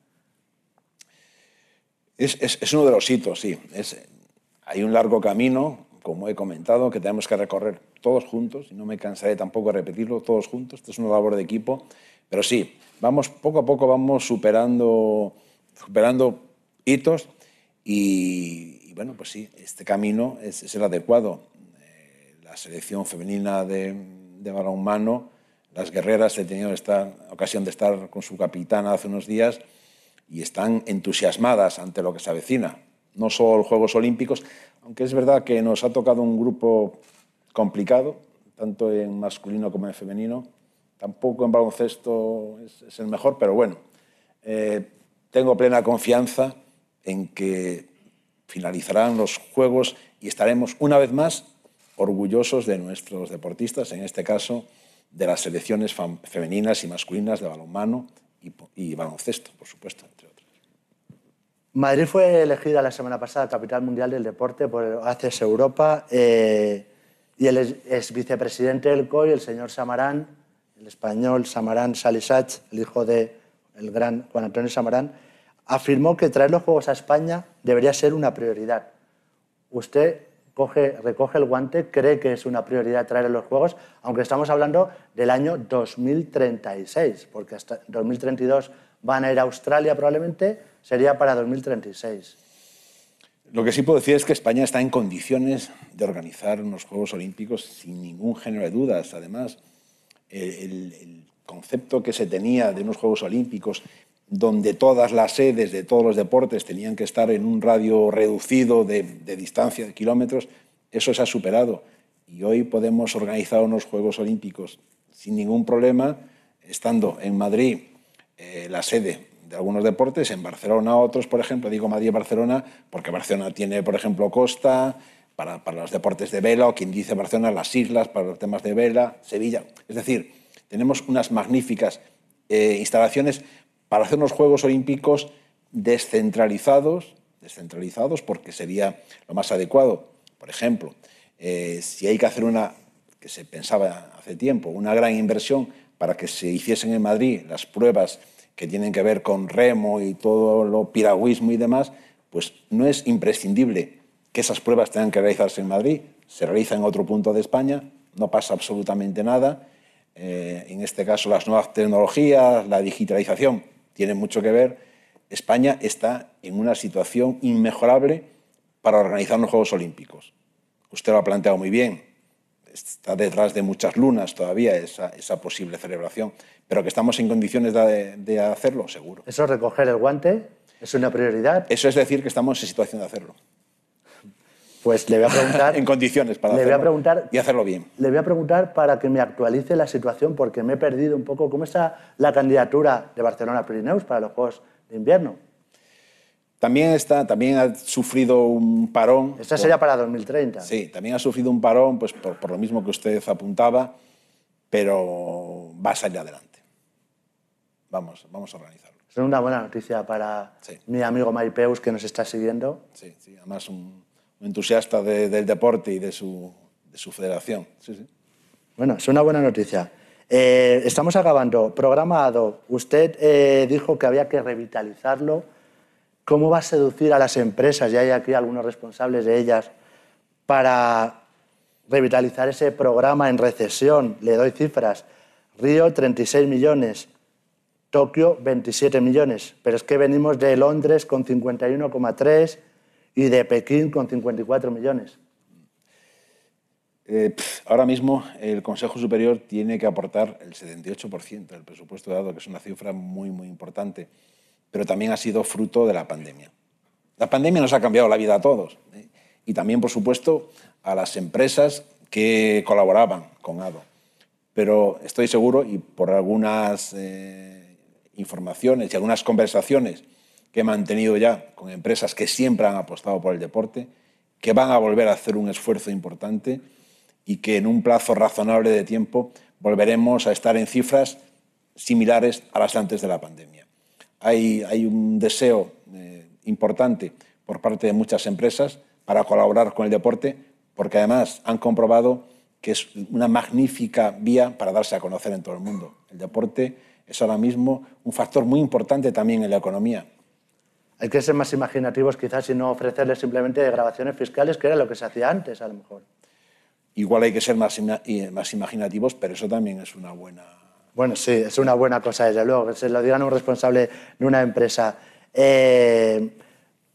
Es, uno de los hitos, sí. Hay un largo camino, como he comentado, que tenemos que recorrer todos juntos, y no me cansaré tampoco de repetirlo, todos juntos, esto es una labor de equipo, pero sí, vamos, poco a poco vamos superando, superando hitos y, bueno, pues sí, este camino es, el adecuado. Eh, la selección femenina de, balonmano Las guerreras he tenido esta ocasión de estar con su capitana hace unos días y están entusiasmadas ante lo que se avecina. No solo los Juegos Olímpicos, aunque es verdad que nos ha tocado un grupo complicado, tanto en masculino como en femenino. Tampoco en baloncesto es, el mejor, pero bueno, eh, tengo plena confianza en que finalizarán los Juegos y estaremos una vez más orgullosos de nuestros deportistas, en este caso de las selecciones femeninas y masculinas de balonmano y, baloncesto, por supuesto, entre otras. Madrid fue elegida la semana pasada capital mundial del deporte por ACES Europa eh, y el ex vicepresidente del COI, el señor Samarán, el español Samarán Salisach, el hijo del el gran Juan Antonio Samarán, afirmó que traer los Juegos a España debería ser una prioridad. ¿Usted coge, recoge el guante, cree que es una prioridad traer los Juegos, aunque estamos hablando del año 2036, porque hasta 2032 van a ir a Australia probablemente, sería para 2036. Lo que sí puedo decir es que España está en condiciones de organizar unos Juegos Olímpicos sin ningún género de dudas. Además, el concepto que se tenía de unos Juegos Olímpicos donde todas las sedes de todos los deportes tenían que estar en un radio reducido de, distancia, de kilómetros, eso se ha superado. Y hoy podemos organizar unos Juegos Olímpicos sin ningún problema, estando en Madrid eh, la sede de algunos deportes, en Barcelona otros, por ejemplo, digo Madrid-Barcelona, porque Barcelona tiene, por ejemplo, costa, para, los deportes de vela, o quien dice Barcelona, las islas, para los temas de vela, Sevilla. Es decir, tenemos unas magníficas eh, instalaciones para hacer unos Juegos Olímpicos descentralizados, descentralizados porque sería lo más adecuado. Por ejemplo, eh, si hay que hacer una, que se pensaba hace tiempo, una gran inversión para que se hiciesen en Madrid las pruebas que tienen que ver con remo y todo lo piragüismo y demás, pues no es imprescindible que esas pruebas tengan que realizarse en Madrid, se realiza en otro punto de España, no pasa absolutamente nada. Eh, en este caso, las nuevas tecnologías, la digitalización tiene mucho que ver. España está en una situación inmejorable para organizar los Juegos Olímpicos. Usted lo ha planteado muy bien. Está detrás de muchas lunas todavía esa, esa posible celebración, pero que estamos en condiciones de, de hacerlo, seguro. ¿Eso es recoger el guante? ¿Es una prioridad? Eso es decir que estamos en situación de hacerlo. Pues le voy a preguntar. en condiciones para le hacerlo. Voy a preguntar, y hacerlo bien. Le voy a preguntar para que me actualice la situación, porque me he perdido un poco. ¿Cómo está la candidatura de Barcelona Pirineus para los Juegos de Invierno? También, está, también ha sufrido un parón. Esta sería para 2030. Sí, también ha sufrido un parón pues, por, por, lo mismo que usted apuntaba, pero va a salir adelante. Vamos, vamos a organizarlo. Es una buena noticia para mi amigo Maipeus que nos está siguiendo. Sí, sí, además un, entusiasta del deporte y de su, de su federación. Bueno, es una buena noticia. Eh, estamos acabando. Programado. Usted eh, dijo que había que revitalizarlo. ¿Cómo va a seducir a las empresas? Ya hay aquí algunos responsables de ellas para revitalizar ese programa en recesión. Le doy cifras. Río, 36 millones. Tokio, 27 millones. Pero es que venimos de Londres con 51,3 y de Pekín con 54 millones. Eh, ahora mismo el Consejo Superior tiene que aportar el 78% del presupuesto dado, que es una cifra muy, muy importante, pero también ha sido fruto de la pandemia. La pandemia nos ha cambiado la vida a todos ¿eh? y también, por supuesto, a las empresas que colaboraban con ADO. Pero estoy seguro, y por algunas eh, informaciones y algunas conversaciones que he mantenido ya con empresas que siempre han apostado por el deporte, que van a volver a hacer un esfuerzo importante y que en un plazo razonable de tiempo volveremos a estar en cifras similares a las antes de la pandemia. Hay, hay un deseo eh, importante por parte de muchas empresas para colaborar con el deporte, porque además han comprobado que es una magnífica vía para darse a conocer en todo el mundo. El deporte es ahora mismo un factor muy importante también en la economía. Hay que ser más imaginativos quizás y no ofrecerles simplemente grabaciones fiscales, que era lo que se hacía antes a lo mejor. Igual hay que ser más, más imaginativos, pero eso también es una buena... Bueno, sí, es una buena cosa, desde luego, que se lo digan a un responsable de una empresa. Eh,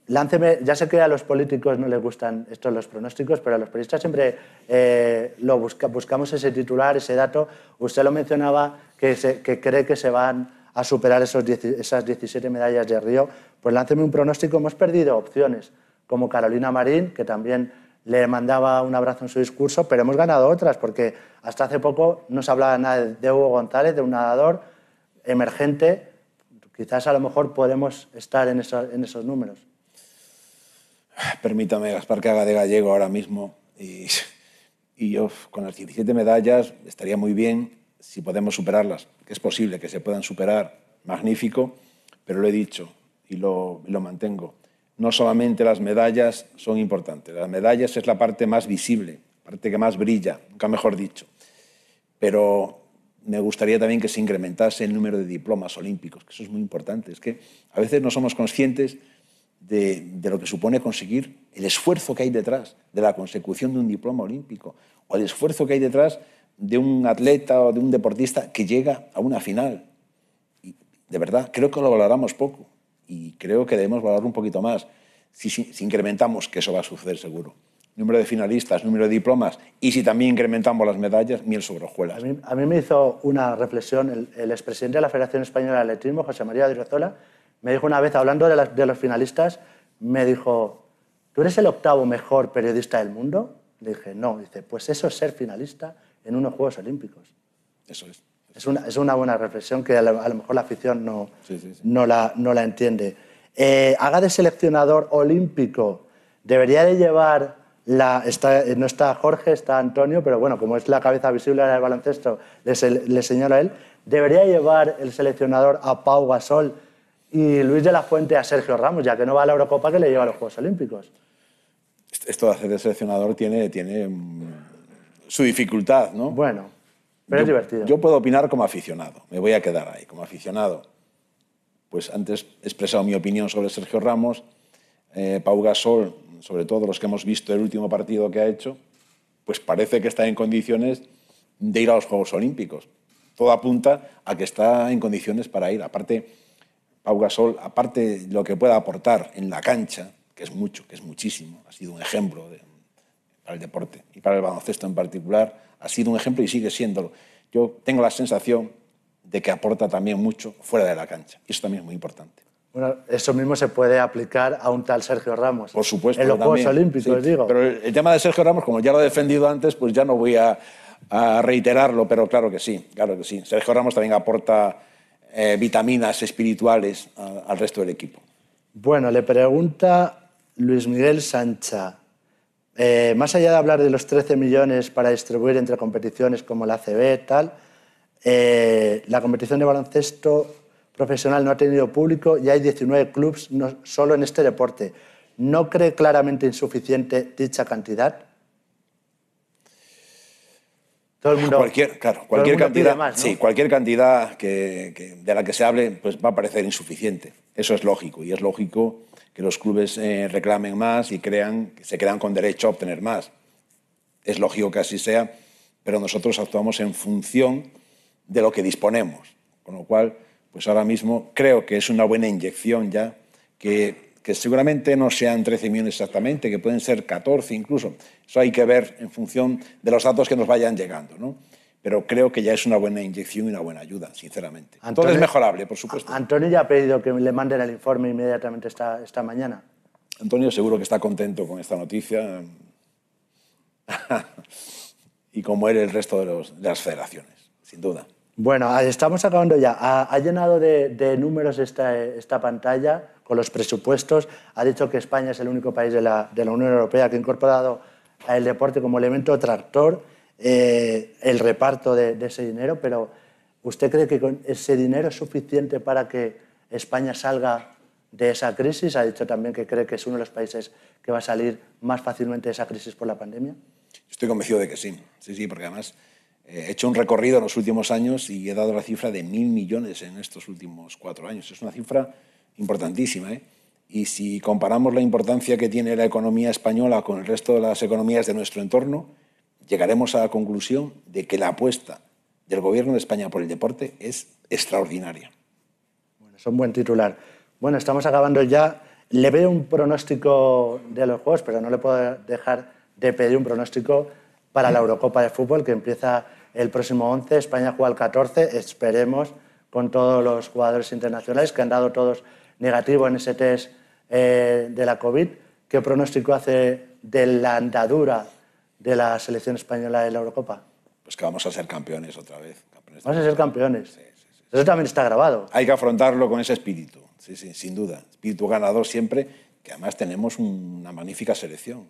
lánceme, ya sé que a los políticos no les gustan estos los pronósticos, pero a los periodistas siempre eh, lo buscamos ese titular, ese dato. Usted lo mencionaba, que, que cree que se van a superar esos esas 17 medallas de Río. Pues lánceme un pronóstico. Hemos perdido opciones, como Carolina Marín, que también le mandaba un abrazo en su discurso, pero hemos ganado otras, porque hasta hace poco no se hablaba nada de Hugo González, de un nadador emergente. Quizás a lo mejor podemos estar en esos números. Permítame, Gaspar, que haga de gallego ahora mismo. Y, yo, con las 17 medallas, estaría muy bien si podemos superarlas, que es posible que se puedan superar, magnífico, pero lo he dicho y lo, lo mantengo. No solamente las medallas son importantes, las medallas es la parte más visible, la parte que más brilla, nunca mejor dicho. Pero me gustaría también que se incrementase el número de diplomas olímpicos, que eso es muy importante. Es que a veces no somos conscientes de, lo que supone conseguir el esfuerzo que hay detrás de la consecución de un diploma olímpico o el esfuerzo que hay detrás de un atleta o de un deportista que llega a una final. Y de verdad, creo que lo valoramos poco y creo que debemos valorar un poquito más si, si, incrementamos, que eso va a suceder seguro. Número de finalistas, número de diplomas y si también incrementamos las medallas, miel sobre hojuelas. A mí, a mí me hizo una reflexión el, el expresidente de la Federación Española de Atletismo, José María Diriozola, me dijo una vez, hablando de, los finalistas, me dijo, ¿tú eres el octavo mejor periodista del mundo? Le dije, no. Dice, pues eso es ser finalista en unos Juegos Olímpicos. Eso es. Es una, es una buena reflexión que a lo, mejor la afición no, no, la, no la entiende. Eh, haga de seleccionador olímpico, debería de llevar la, está, no está Jorge, está Antonio, pero bueno, como es la cabeza visible del baloncesto, le, le señalo a él, debería llevar el seleccionador a Pau Gasol y Luis de la Fuente a Sergio Ramos, ya que no va a la Eurocopa que le lleva a los Juegos Olímpicos. Esto de hacer de seleccionador tiene, tiene mm, su dificultad, ¿no? Bueno, pero es divertido. Yo puedo opinar como aficionado, me voy a quedar ahí, como aficionado. Pues antes he expresado mi opinión sobre Sergio Ramos, eh, Pau Gasol, sobre todo los que hemos visto el último partido que ha hecho, pues parece que está en condiciones de ir a los Juegos Olímpicos. Todo apunta a que está en condiciones para ir. Aparte, Pau Gasol, aparte de lo que pueda aportar en la cancha, que es mucho, que es muchísimo, ha sido un ejemplo para el deporte y para el baloncesto en particular, ha sido un ejemplo y sigue siéndolo. Yo tengo la sensación de que aporta también mucho fuera de la cancha. Y eso también es muy importante. Bueno, eso mismo se puede aplicar a un tal Sergio Ramos. Por supuesto. En los Juegos Olímpicos, digo. Pero el, tema de Sergio Ramos, como ya lo he defendido antes, pues ya no voy a, a reiterarlo, pero claro que sí, claro que sí. Sergio Ramos también aporta eh, vitaminas espirituales al resto del equipo. Bueno, le pregunta Luis Miguel Sancha. Eh, más allá de hablar de los 13 millones para distribuir entre competiciones como la ACB, tal, eh, la competición de baloncesto profesional no ha tenido público y hay 19 clubes no, solo en este deporte. ¿No cree claramente insuficiente dicha cantidad? cualquier, claro, cualquier cantidad, sí, cualquier cantidad que, de la que se hable pues va a parecer insuficiente. Eso es lógico y es lógico que los clubes eh, reclamen más y crean, se crean con derecho a obtener más. Es lógico que así sea, pero nosotros actuamos en función de lo que disponemos, con lo cual, pues ahora mismo creo que es una buena inyección ya que que seguramente no sean 13 millones exactamente, que pueden ser 14 incluso. Eso hay que ver en función de los datos que nos vayan llegando. ¿no? Pero creo que ya es una buena inyección y una buena ayuda, sinceramente. Todo es mejorable, por supuesto. Antonio ya ha pedido que le manden el informe inmediatamente esta, esta mañana. Antonio seguro que está contento con esta noticia y como él el resto de, los, de las federaciones, sin duda. Bueno, estamos acabando ya. Ha, llenado de, de números esta, esta pantalla con los presupuestos. Ha dicho que España es el único país de la, de la Unión Europea que ha incorporado el deporte como elemento tractor, eh, el reparto de, ese dinero, pero ¿usted cree que ese dinero es suficiente para que España salga de esa crisis? Ha dicho también que cree que es uno de los países que va a salir más fácilmente de esa crisis por la pandemia. Estoy convencido de que sí, sí, sí, porque además eh, he hecho un recorrido en los últimos años y he dado la cifra de mil millones en estos últimos cuatro años. Es una cifra importantísima. ¿eh? Y si comparamos la importancia que tiene la economía española con el resto de las economías de nuestro entorno, llegaremos a la conclusión de que la apuesta del Gobierno de España por el deporte es extraordinaria. Bueno, es un buen titular. Bueno, estamos acabando ya. Le veo un pronóstico de los juegos, pero no le puedo dejar de pedir un pronóstico para la Eurocopa de Fútbol que empieza el próximo 11. España juega el 14. Esperemos con todos los jugadores internacionales que han dado todos negativo en ese test eh, de la COVID. ¿Qué pronóstico hace de la andadura de la selección española en la Eurocopa? Pues que vamos a ser campeones otra vez. vamos a ser campeones. Eso también está grabado. Hay que afrontarlo con ese espíritu, sí, sí, sin duda. Espíritu ganador siempre, que además tenemos una magnífica selección.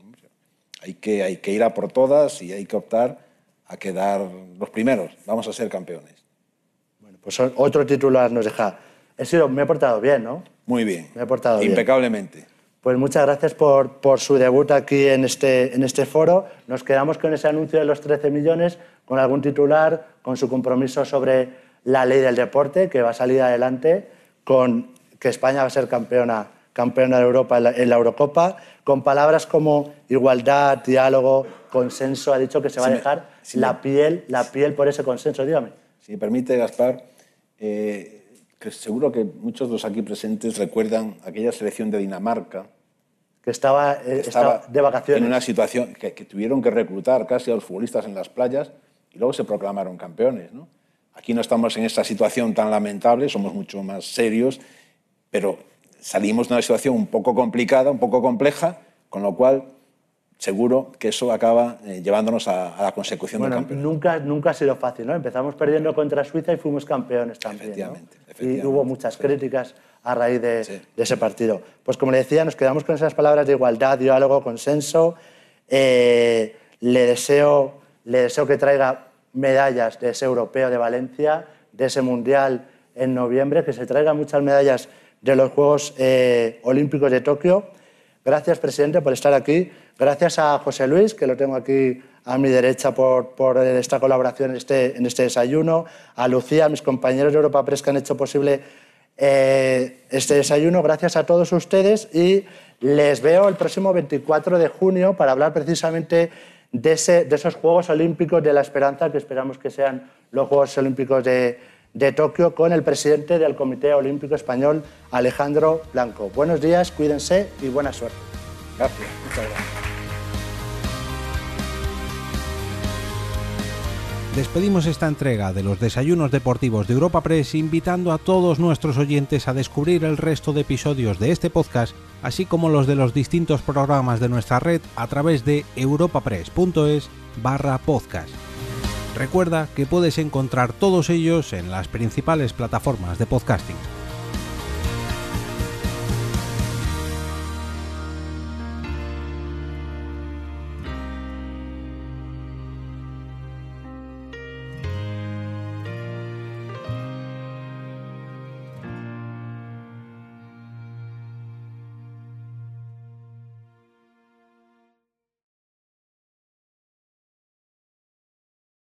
Hay que, hay que ir a por todas y hay que optar a quedar los primeros. Vamos a ser campeones. Bueno, pues otro titular nos deja. He sido, me he portado bien, ¿no? Muy bien. Me he portado Impecablemente. Pues muchas gracias por, por, su debut aquí en este, en este foro. Nos quedamos con ese anuncio de los 13 millones, con algún titular, con su compromiso sobre la ley del deporte, que va a salir adelante, con que España va a ser campeona, campeona de Europa en la, en la Eurocopa, con palabras como igualdad, diálogo, consenso. Ha dicho que se va a dejar la, piel, la piel por ese consenso. Dígame. Si me permite, Gaspar, eh, que seguro que muchos de los aquí presentes recuerdan aquella selección de Dinamarca. Que estaba, eh, estaba, de vacaciones. En una situación que, tuvieron que reclutar casi a los futbolistas en las playas y luego se proclamaron campeones. ¿no? Aquí no estamos en esta situación tan lamentable, somos mucho más serios, pero salimos de una situación un poco complicada, un poco compleja, con lo cual seguro que eso acaba eh, llevándonos a, la consecución del campeonato. Nunca, nunca ha sido fácil, ¿no? Empezamos perdiendo contra Suiza y fuimos campeones también. Efectivamente. Y hubo muchas críticas a raíz de, ese partido. Pues como le decía, nos quedamos con esas palabras de igualdad, diálogo, consenso. Eh, le, deseo, le deseo que traiga medallas de ese europeo de Valencia, de ese mundial en noviembre, que se traiga muchas medallas de los Juegos eh, Olímpicos de Tokio. Gracias, presidente, por estar aquí. Gracias a José Luis, que lo tengo aquí a mi derecha por, por esta colaboración en este, en este desayuno, a Lucía, a mis compañeros de Europa Press que han hecho posible eh, este desayuno. Gracias a todos ustedes y les veo el próximo 24 de junio para hablar precisamente de, ese, de esos Juegos Olímpicos de la Esperanza, que esperamos que sean los Juegos Olímpicos de, de Tokio, con el presidente del Comité Olímpico Español, Alejandro Blanco. Buenos días, cuídense y buena suerte. Gracias. Muchas gracias. Despedimos esta entrega de los desayunos deportivos de Europa Press invitando a todos nuestros oyentes a descubrir el resto de episodios de este podcast, así como los de los distintos programas de nuestra red a través de europapress.es barra podcast. Recuerda que puedes encontrar todos ellos en las principales plataformas de podcasting.